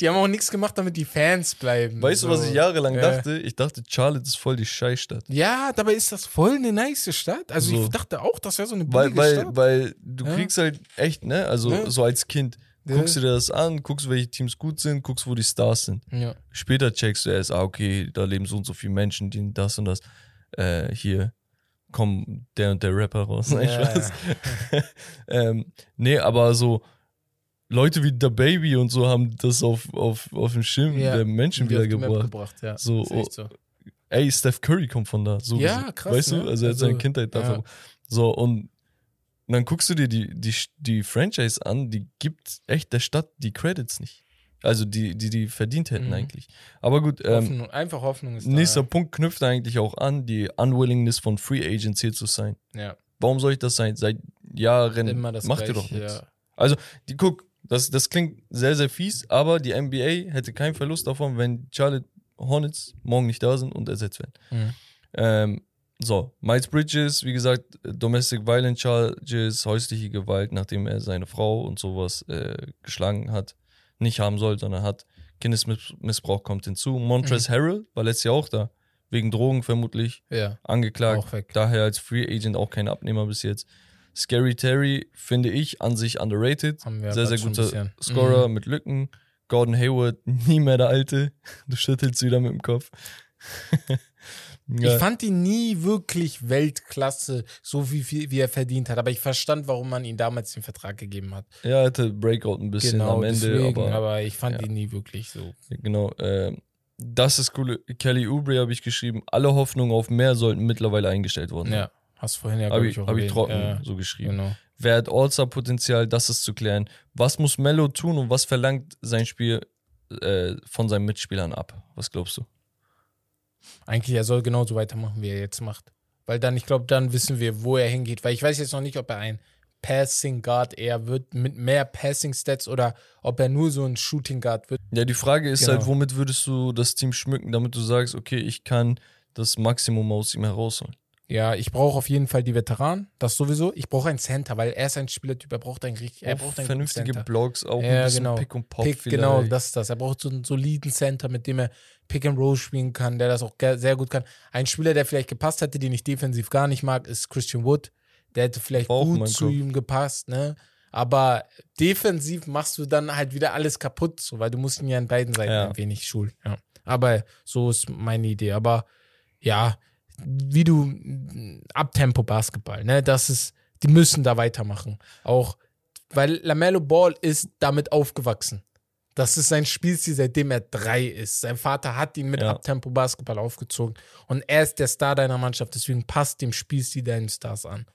die haben auch nichts gemacht, damit die Fans bleiben. Weißt du, so. was ich jahrelang Ja. dachte? Ich dachte, Charlotte ist voll die Scheißstadt. Ja, dabei ist das voll eine nice Stadt. Also So. ich dachte auch, das wäre so eine Weil, billige weil, Stadt. weil du Ja. kriegst halt echt, ne? Also Ja. so als Kind, guckst du dir das an, guckst, welche Teams gut sind, guckst, wo die Stars sind. ja. Später checkst du erst, ah, okay, da leben so und so viele Menschen, die das und das. Äh, hier kommt der und der Rapper raus. Nein, Ja, ähm, nee, aber so Leute wie The Baby und so haben das auf, auf, auf den Schirm Ja. der Menschen wieder gebracht. gebracht. Ja. So, echt so. Ey, Steph Curry kommt von da. So Ja, krass, Weißt ne? du? Also er hat seine Also, Kindheit da. ja. So, und dann guckst du dir die, die, die Franchise an, die gibt echt der Stadt die Credits nicht. Also die, die die verdient hätten Mhm. eigentlich. Aber gut, ähm, Hoffnung, einfach Hoffnung ist nächster da. Punkt knüpft eigentlich auch an, die Unwillingness von Free Agents hier zu sein. Ja, Warum soll ich das sein? Seit Jahren macht ihr doch nichts. Ja. Also, die guck, das, das klingt sehr, sehr fies, aber die NBA hätte keinen Verlust davon, wenn Charlotte Hornets morgen nicht da sind und ersetzt werden. Mhm. Ähm, so, Miles Bridges, wie gesagt, Domestic Violence Charges, häusliche Gewalt, nachdem er seine Frau und sowas äh, geschlagen hat, nicht haben soll, sondern hat. Kindesmissbrauch kommt hinzu. Montrezl Harrell war letztes Jahr auch da, wegen Drogen vermutlich ja, angeklagt. Daher als Free Agent auch kein Abnehmer bis jetzt. Scary Terry finde ich an sich underrated. Sehr, sehr guter. Scorer Mhm. mit Lücken. Gordon Hayward, nie mehr der Alte. Du schüttelst wieder mit dem Kopf. Ich fand ihn nie wirklich Weltklasse, so wie, viel, wie er verdient hat. Aber ich verstand, warum man ihm damals den Vertrag gegeben hat. ja, er hatte Breakout ein bisschen genau, am Ende, deswegen, aber, aber, ich fand ja. ihn nie wirklich so. genau. Äh, das ist cool. Kelly Oubre habe ich geschrieben. Alle Hoffnungen auf mehr sollten mittlerweile eingestellt worden. Ja, hast vorhin ja, Habe glaube ich, ich, auch hab ich trocken Ja, so geschrieben. genau. Wer hat All-Star-Potenzial, das ist zu klären. Was muss Mello tun und was verlangt sein Spiel äh, von seinen Mitspielern ab? Was glaubst du? Eigentlich, er soll genauso weitermachen, wie er jetzt macht. Weil dann, ich glaube, dann wissen wir, wo er hingeht. Weil ich weiß jetzt noch nicht, ob er ein Passing Guard eher wird mit mehr Passing Stats oder ob er nur so ein Shooting Guard wird. Ja, die Frage ist Genau. halt, womit würdest du das Team schmücken, damit du sagst, okay, ich kann das Maximum aus ihm herausholen. Ja, ich brauche auf jeden Fall die Veteranen, das sowieso. Ich brauche einen Center, weil er ist ein Spielertyp, er braucht einen richtig, er Auch braucht einen vernünftige Center. Blocks, auch Ja, ein bisschen genau. Pick und Pop Pick, vielleicht. genau, das ist das. Er braucht so einen soliden Center, mit dem er Pick and Roll spielen kann, der das auch sehr gut kann. Ein Spieler, der vielleicht gepasst hätte, den ich defensiv gar nicht mag, ist Christian Wood. Der hätte vielleicht auch gut zu Kopf. ihm gepasst, ne? Aber defensiv machst du dann halt wieder alles kaputt, so, weil du musst ihn ja an beiden Seiten Ja. ein wenig schulen. Ja. Aber so ist meine Idee. Aber ja, wie du Abtempo Basketball, ne? Das ist, die müssen da weitermachen. Auch weil Lamello Ball ist damit aufgewachsen. Das ist sein Spielstil, seitdem er drei ist. Sein Vater hat ihn mit Ja. Abtempo Basketball aufgezogen. Und er ist der Star deiner Mannschaft. Deswegen passt dem Spielstil deinen Stars an.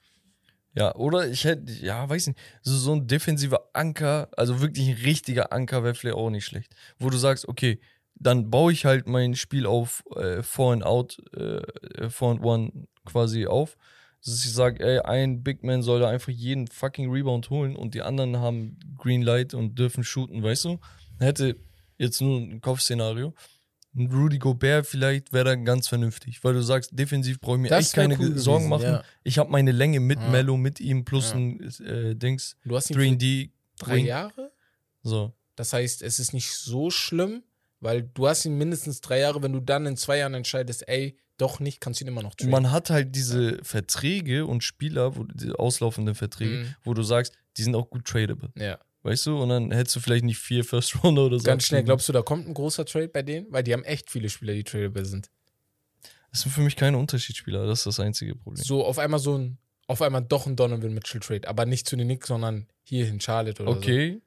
Ja, oder ich hätte, ja, weiß nicht, so, so ein defensiver Anker, also wirklich ein richtiger Anker wäre vielleicht auch nicht schlecht. Wo du sagst, okay, dann baue ich halt mein Spiel auf äh, Four and Out, äh, Four and One quasi auf. Dass ich sage, ey, ein Big Man soll da einfach jeden fucking Rebound holen und die anderen haben Green Light und dürfen shooten, weißt du? Hätte jetzt nur ein Kopfszenario. Ein Rudy Gobert vielleicht wäre dann ganz vernünftig, weil du sagst, defensiv brauche ich mir Das echt keine cool Sorgen gewesen, machen. ja. Ich habe meine Länge mit Ja. Mello, mit ihm, plus Ja. ein äh, Dings, Du hast ihn für 3D. drei. Jahre. So. Das heißt, es ist nicht so schlimm, weil du hast ihn mindestens drei Jahre. Wenn du dann in zwei Jahren entscheidest, ey, doch nicht, kannst du ihn immer noch traden. Man hat halt diese Verträge und Spieler, wo, die auslaufenden Verträge, Mhm. wo du sagst, die sind auch gut tradable. ja. Weißt du? Und dann hättest du vielleicht nicht vier First Rounder oder so. Ganz schnell, glaubst du, da kommt ein großer Trade bei denen? Weil die haben echt viele Spieler, die tradable sind. Das sind für mich keine Unterschiedsspieler, das ist das einzige Problem. So auf einmal so ein auf einmal doch ein Donovan Mitchell Trade, aber nicht zu den Knicks, sondern hier in Charlotte oder Okay,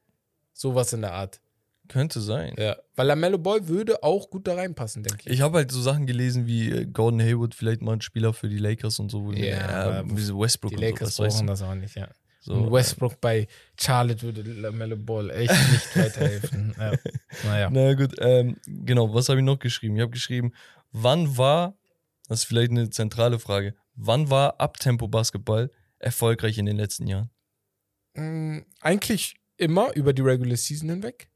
so. Sowas in der Art. Könnte sein. Ja. Weil LaMelo Ball würde auch gut da reinpassen, denke ich. Ich habe halt so Sachen gelesen wie äh, Gordon Hayward, vielleicht mal ein Spieler für die Lakers und so. wo- Ja, aber wie so Westbrook Die und Lakers weißt brauchen das auch nicht, ja. So, Und Westbrook bei Charlotte würde LaMelo Ball echt nicht weiterhelfen. ja. Naja. Na gut, ähm, genau, was habe ich noch geschrieben? Ich habe geschrieben, wann war, das ist vielleicht eine zentrale Frage, wann war Abtempo-Basketball erfolgreich in den letzten Jahren? Mm, Eigentlich immer über die Regular Season hinweg.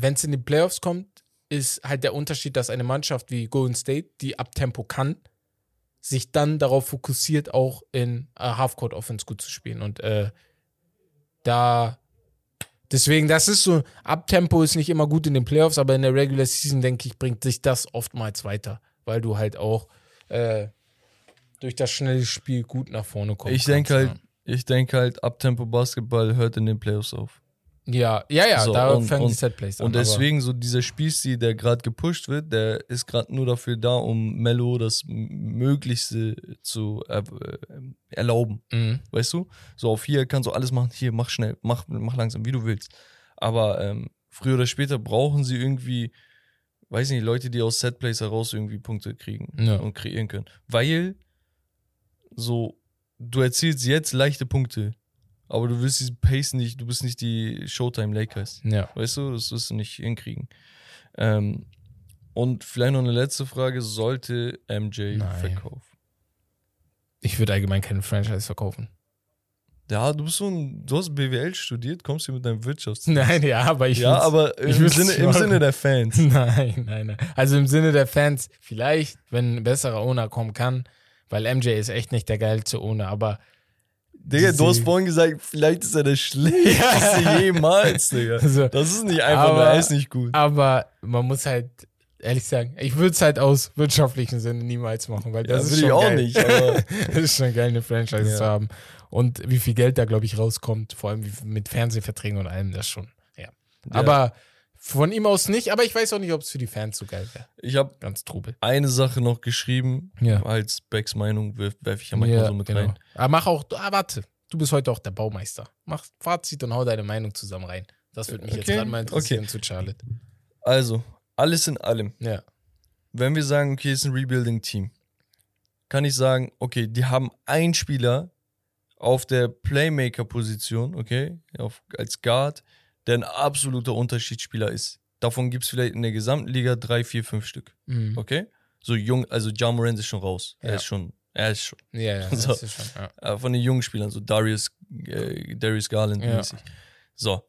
Wenn es in die Playoffs kommt, ist halt der Unterschied, dass eine Mannschaft wie Golden State, die Abtempo kann, sich dann darauf fokussiert, auch in äh, Halfcourt Offense gut zu spielen. Und äh, da deswegen, das ist so, Abtempo ist nicht immer gut in den Playoffs, aber in der Regular Season, denke ich, bringt sich das oftmals weiter, weil du halt auch äh, durch das schnelle Spiel gut nach vorne kommst. Ich denke halt, ich denke halt, Abtempo-Basketball hört in den Playoffs auf. Ja, ja, ja, So, da und- fangen die und- Setplays an. Und deswegen so dieser Spielstil, der gerade gepusht wird, der ist gerade nur dafür da, um Mello das Möglichste zu äh, erlauben. Mhm. Weißt du? So auf hier kannst du alles machen, hier, mach schnell, mach, mach langsam, wie du willst. Aber ähm, früher oder später brauchen sie irgendwie, weiß nicht, Leute, die aus Setplays heraus irgendwie Punkte kriegen Ja. und kreieren können. Weil so, du erzielst jetzt leichte Punkte, aber du willst diesen Pace nicht, du bist nicht die Showtime Lakers. Ja. Weißt du, das wirst du nicht hinkriegen. Ähm, und vielleicht noch eine letzte Frage: Sollte MJ Nein. verkaufen? Ich würde allgemein keine Franchise verkaufen. Ja, du bist so ein, du hast BWL studiert, kommst hier mit deinem Wirtschafts. Nein, ja, aber ich ja, aber im Sinne, im. Sinne der Fans. Nein, nein, nein. Also im Sinne der Fans, vielleicht, wenn ein besserer Owner kommen kann, weil MJ ist echt nicht der geilste Owner, aber Digga, du hast vorhin gesagt, vielleicht ist er der schlechteste jemals, Digga. Also, Das ist nicht einfach aber- er ist nicht gut. aber man muss halt ehrlich sagen, ich würde es halt aus wirtschaftlichen Sinne niemals machen, weil das Ja, ist will schon ich auch geil. nicht, aber- das ist schon geil, eine Franchise Ja. zu haben. Und wie viel Geld da, glaube ich, rauskommt, vor allem mit Fernsehverträgen und allem, das schon. Ja. Aber von ihm aus nicht, aber ich weiß auch nicht, ob es für die Fans so geil wäre. Ich habe Ganz Trubel. eine Sache noch geschrieben, Ja. als Becks Meinung werfe werf ich ja manchmal so mit rein. Aber mach auch, ah, warte, du bist heute auch der Baumeister. Mach Fazit und hau deine Meinung zusammen rein. Das würde mich jetzt Okay, gerade mal interessieren zu Charlotte. Also, alles in allem. Ja. wenn wir sagen, okay, es ist ein Rebuilding-Team, kann ich sagen, okay, die haben einen Spieler auf der Playmaker-Position, okay, auf, als Guard, der ein absoluter Unterschiedsspieler ist. Davon gibt es vielleicht in der gesamten Liga drei, vier, fünf Stück, Mhm. okay? So jung, also Ja Morant ist schon raus. Er Ja. ist schon, er ist schon. Ja, ja, So. das ist schon. Ja. Äh, von den jungen Spielern, so Darius, äh, Darius Garland mäßig. So.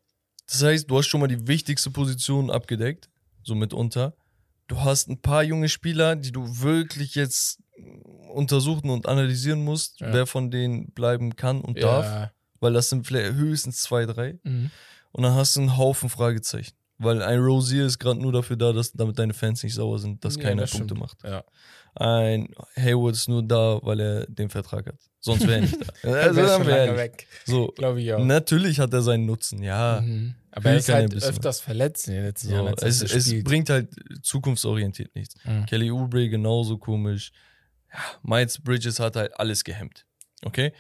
Das heißt, du hast schon mal die wichtigste Position abgedeckt, so mitunter. Du hast ein paar junge Spieler, die du wirklich jetzt untersuchen und analysieren musst, wer von denen bleiben kann und darf, weil das sind vielleicht höchstens zwei, drei. Mhm. Und dann hast du einen Haufen Fragezeichen. Weil ein Rosier ist gerade nur dafür da, dass damit deine Fans nicht sauer sind, dass Ja, keiner das Punkte stimmt. macht. Ja. Ein Hayward ist nur da, weil er den Vertrag hat. Sonst wäre er nicht da. Er Also, wäre wir lange ehrlich. weg, So, glaube ich auch. Natürlich hat er seinen Nutzen, ja. Mhm. Aber er ist halt wissen. öfters verletzt in den letzten So, Jahren. Es, er es bringt halt zukunftsorientiert nichts. Mhm. Kelly Oubre genauso komisch. Ja, Miles Bridges hat halt alles gehemmt. Okay?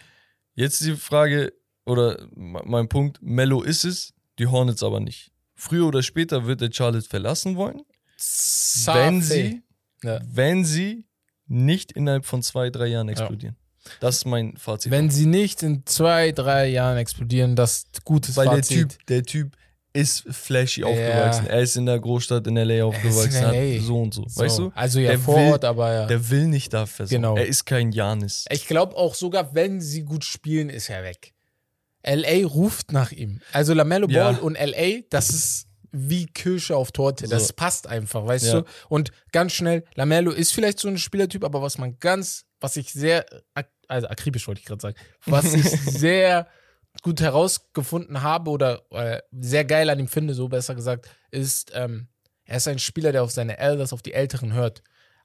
Jetzt die Frage, oder mein Punkt, Mello ist es, die Hornets aber nicht. Früher oder später wird er Charlotte verlassen wollen, wenn sie, Ja. wenn sie nicht innerhalb von zwei, drei Jahren explodieren. Das ist mein Fazit. Wenn sie nicht in zwei, drei Jahren explodieren, das gutes Weil der Fazit. Typ, der Typ ist flashy aufgewachsen. Er ist in der Großstadt in LA aufgewachsen. in hat LA. so und so. So, Weißt du? Also ja, Der vor will- Ort, aber ja. Der will nicht da versorgen. Genau. Er ist kein Janis. Ich glaube auch sogar, wenn sie gut spielen, ist er weg. LA ruft nach ihm. Also Lamello Ja. Ball und LA, das ist wie Kirsche auf Torte. Das So. passt einfach, weißt Ja. du? Und ganz schnell, Lamello ist vielleicht so ein Spielertyp, aber was man ganz, was ich sehr, also akribisch wollte ich gerade sagen, was ich sehr gut herausgefunden habe oder äh, sehr geil an ihm finde, so besser gesagt, ist, ähm, er ist ein Spieler, der auf seine Elders, auf die Älteren hört.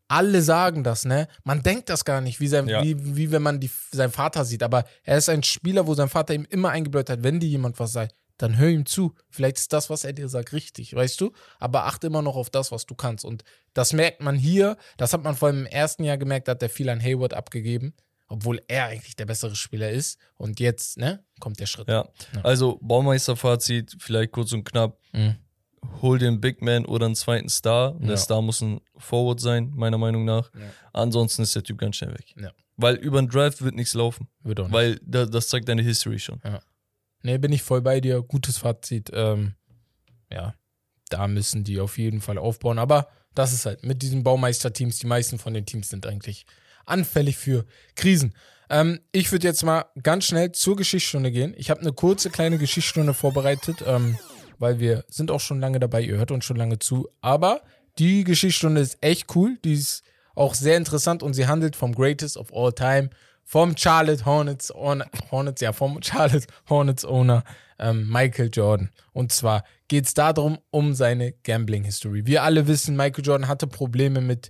Alle sagen das, ne? Man denkt das gar nicht, wie, sein, Ja. wie, wie wenn man die, seinen Vater sieht. Aber er ist ein Spieler, wo sein Vater ihm immer eingebläut hat, wenn dir jemand was sagt, dann hör ihm zu. Vielleicht ist das, was er dir sagt, richtig, weißt du? Aber achte immer noch auf das, was du kannst. Und das merkt man hier, das hat man vor allem im ersten Jahr gemerkt, da hat er viel an Hayward abgegeben. obwohl er eigentlich der bessere Spieler ist. Und jetzt, ne, kommt der Schritt. Ja. Ja. Also Baumeister-Fazit, vielleicht kurz und knapp. Mhm. Hol den Big Man oder einen zweiten Star. Und Ja. Der Star muss ein Forward sein, meiner Meinung nach. Ja. Ansonsten ist der Typ ganz schnell weg. Ja. Weil über den Draft wird nichts laufen. Wird auch nicht. Weil da, das zeigt deine History schon. Nee, bin ich voll bei dir. Gutes Fazit. Ähm, ja, da müssen die auf jeden Fall aufbauen. Aber das ist halt mit diesen Baumeisterteams, die meisten von den Teams sind eigentlich anfällig für Krisen. Ähm, ich würde jetzt mal ganz schnell zur Geschichtsstunde gehen. Ich habe eine kurze kleine Geschichtsstunde vorbereitet, ähm, weil wir sind auch schon lange dabei. Ihr hört uns schon lange zu. Aber die Geschichtsstunde ist echt cool. Die ist auch sehr interessant und sie handelt vom Greatest of All Time, vom Charlotte Hornets, Owner- Hornets, ja, vom Charlotte Hornets Owner ähm, Michael Jordan. Und zwar geht es darum, um seine Gambling-History. Wir alle wissen, Michael Jordan hatte Probleme mit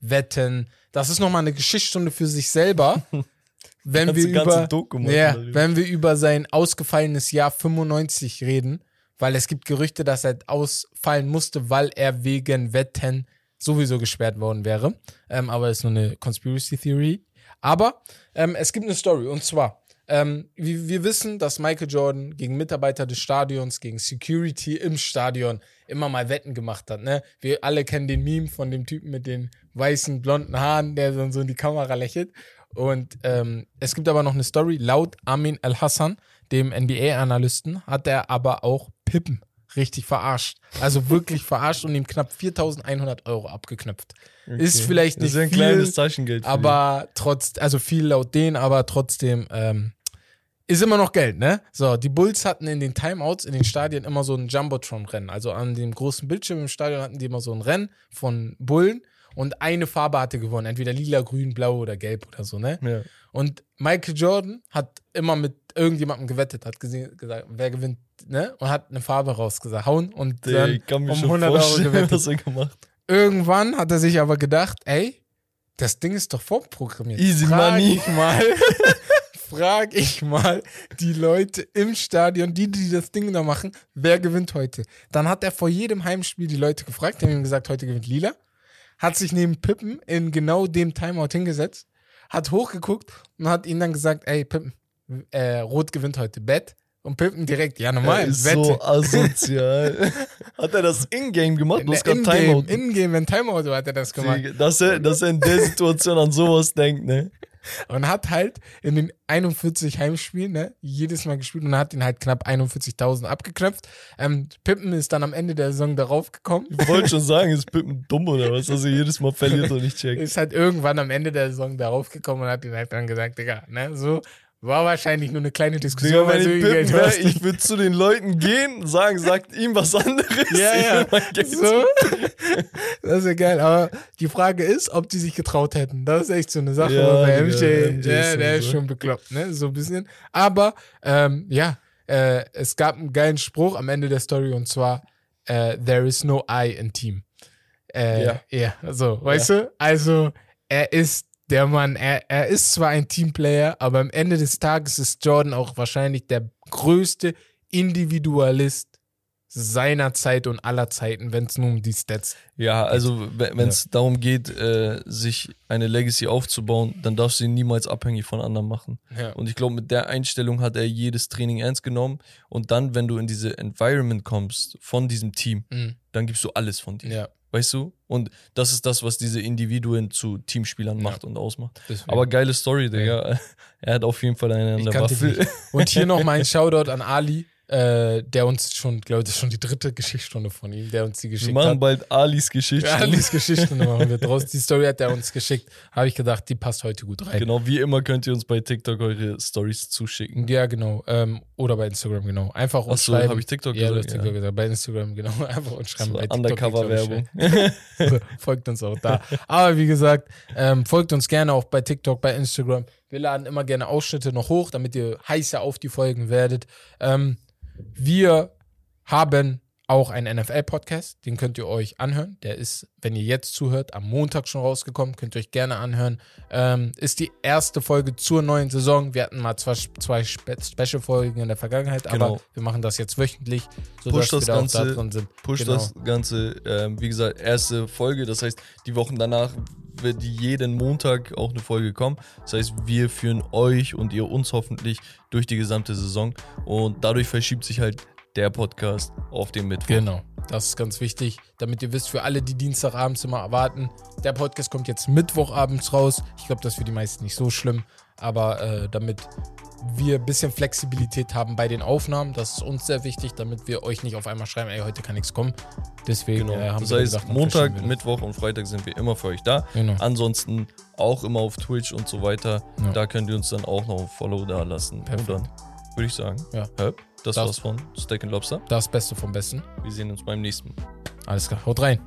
Wetten. Das ist nochmal eine Geschichtsstunde für sich selber. Wenn Ganze- wir über, ja, wenn wir über sein ausgefallenes Jahr 95 reden, weil es gibt Gerüchte, dass er ausfallen musste, weil er wegen Wetten sowieso gesperrt worden wäre. Ähm, aber ist nur eine Conspiracy Theory. Aber ähm, es gibt eine Story und zwar, ähm, wir, wir wissen, dass Michael Jordan gegen Mitarbeiter des Stadions, gegen Security im Stadion immer mal Wetten gemacht hat. Ne? Wir alle kennen den Meme von dem Typen mit den weißen, blonden Haaren, der dann so in die Kamera lächelt. Und ähm, es gibt aber noch eine Story. Laut Amin Al-Hassan, dem NBA-Analysten, hat er aber auch Pippen richtig verarscht. Also wirklich verarscht und ihm knapp 4100 Euro abgeknöpft. Ist Okay. vielleicht Das nicht ist ein viel, kleines Taschengeld. aber trotz, also viel laut denen, aber trotzdem ähm, ist immer noch Geld, ne? So, die Bulls hatten in den Timeouts in den Stadien immer so ein Jumbotron-Rennen. Also an dem großen Bildschirm im Stadion hatten die immer so ein Rennen von Bullen und eine Farbe hatte gewonnen, entweder lila, grün, blau oder gelb oder so, ne? Ja. Und Michael Jordan hat immer mit irgendjemandem gewettet, hat gesehen, gesagt, wer gewinnt, ne? Und hat eine Farbe rausgehauen und Der, dann kann mir um schon 100 Euro gewettet. was er gemacht Irgendwann hat er sich aber gedacht, ey, das Ding ist doch vorprogrammiert. Easy frag money. Ich mal, frag ich mal die Leute im Stadion, die, die das Ding da machen, wer gewinnt heute? Dann hat er vor jedem Heimspiel die Leute gefragt, die haben ihm gesagt, heute gewinnt Lila. Hat sich neben Pippen in genau dem Timeout hingesetzt, hat hochgeguckt und hat ihnen dann gesagt, ey, Pippen, äh, Rot gewinnt heute, Bett. Und Pippen direkt, ja normal, Er ist Wette. so asozial. Hat er das in-game gemacht? Du hast gerade Ingame, Timeout. Ingame, wenn Timeout hat er das gemacht. Dass er, dass er in der Situation an sowas denkt, ne? Und hat halt in den 41 Heimspielen ne, jedes Mal gespielt und hat ihn halt knapp 41.000 abgeknöpft. Ähm, Pippen ist dann am Ende der Saison darauf gekommen. Ich wollte schon sagen, ist Pippen dumm oder was, dass er jedes Mal verliert und nicht checkt. Ist halt irgendwann am Ende der Saison darauf gekommen und hat ihn halt dann gesagt, Digga, ne, so war wahrscheinlich nur eine kleine Diskussion, Digga, wenn ich Geld hast. ich würde zu den Leuten gehen, sagen, sagt ihm was anderes. Ja, ja. So. Das ist ja geil. Aber die Frage ist, ob die sich getraut hätten. Das ist echt so eine Sache. Ja, bei MJ, MJ ja, der ist schon bekloppt, ne? So ein bisschen. Aber ähm, ja, äh, es gab einen geilen Spruch am Ende der Story und zwar: äh, There is no I in Team. Äh, ja. Ja. so, weißt du? Also, er ist der Mann, er, er ist zwar ein Teamplayer, aber am Ende des Tages ist Jordan auch wahrscheinlich der größte Individualist seiner Zeit und aller Zeiten, wenn es nur um die Stats Ja, also wenn es darum geht, äh, sich eine Legacy aufzubauen, dann darfst du ihn niemals abhängig von anderen machen. Ja. Und ich glaube, mit der Einstellung hat er jedes Training ernst genommen. Und dann, wenn du in diese Environment kommst von diesem Team, Mhm. dann gibst du alles von dir. Ja, Weißt du? Und das ist das, was diese Individuen zu Teamspielern Ja. macht und ausmacht. deswegen. Aber geile Story, Digga. Er hat auf jeden Fall eine an der nicht. Und hier noch mein Shoutout an Ali, äh, der uns schon, glaube ich, das ist schon die dritte Geschichtsstunde von ihm, der uns die Wir geschickt machen hat. bald Alis Geschichte. Ja, Alis Geschichtsstunde machen wir draus. Die Story hat er uns geschickt. Habe ich gedacht, die passt heute gut rein. Genau, wie immer könnt ihr uns bei TikTok eure Stories zuschicken. Ja, genau. Ähm, oder bei Instagram, genau. Einfach uns Achso, schreiben. habe ich TikTok ja, gesagt? TikTok gesagt. Bei Instagram, genau. Einfach uns schreiben. Ich, Undercover-Werbung. Folgt uns auch da. Aber wie gesagt, ähm, folgt uns gerne auch bei TikTok, bei Instagram. Wir laden immer gerne Ausschnitte noch hoch, damit ihr heißer auf die Folgen werdet. Ähm, wir haben auch ein NFL-Podcast, den könnt ihr euch anhören. Der ist, wenn ihr jetzt zuhört, am Montag schon rausgekommen. Könnt ihr euch gerne anhören. Ähm, ist die erste Folge zur neuen Saison. Wir hatten mal zwei, zwei Spe Special-Folgen in der Vergangenheit, Genau. aber wir machen das jetzt wöchentlich, sodass Push das wir Ganze- da drin sind. Push Genau. das Ganze, ähm, wie gesagt, erste Folge. Das heißt, die Wochen danach wird jeden Montag auch eine Folge kommen. Das heißt, wir führen euch und ihr uns hoffentlich durch die gesamte Saison. Und dadurch verschiebt sich halt der Podcast auf den Mittwoch. Genau, das ist ganz wichtig, damit ihr wisst, für alle, die Dienstagabends immer erwarten, der Podcast kommt jetzt Mittwochabends raus. Ich glaube, das ist für die meisten nicht so schlimm, aber äh, damit wir ein bisschen Flexibilität haben bei den Aufnahmen, das ist uns sehr wichtig, damit wir euch nicht auf einmal schreiben, ey, heute kann nichts kommen. Deswegen Genau. äh, haben das wir heißt, gesagt, Montag. Mittwoch und Freitag sind wir immer für euch da. Genau. Ansonsten auch immer auf Twitch und so weiter. Ja. Da könnt ihr uns dann auch noch ein Follow da lassen. Perfekt. Und dann würde ich sagen, Ja. Höp, das, Das- war's von Steak and Lobster. Das Beste vom Besten. Wir sehen uns beim nächsten Mal. Alles klar, haut rein.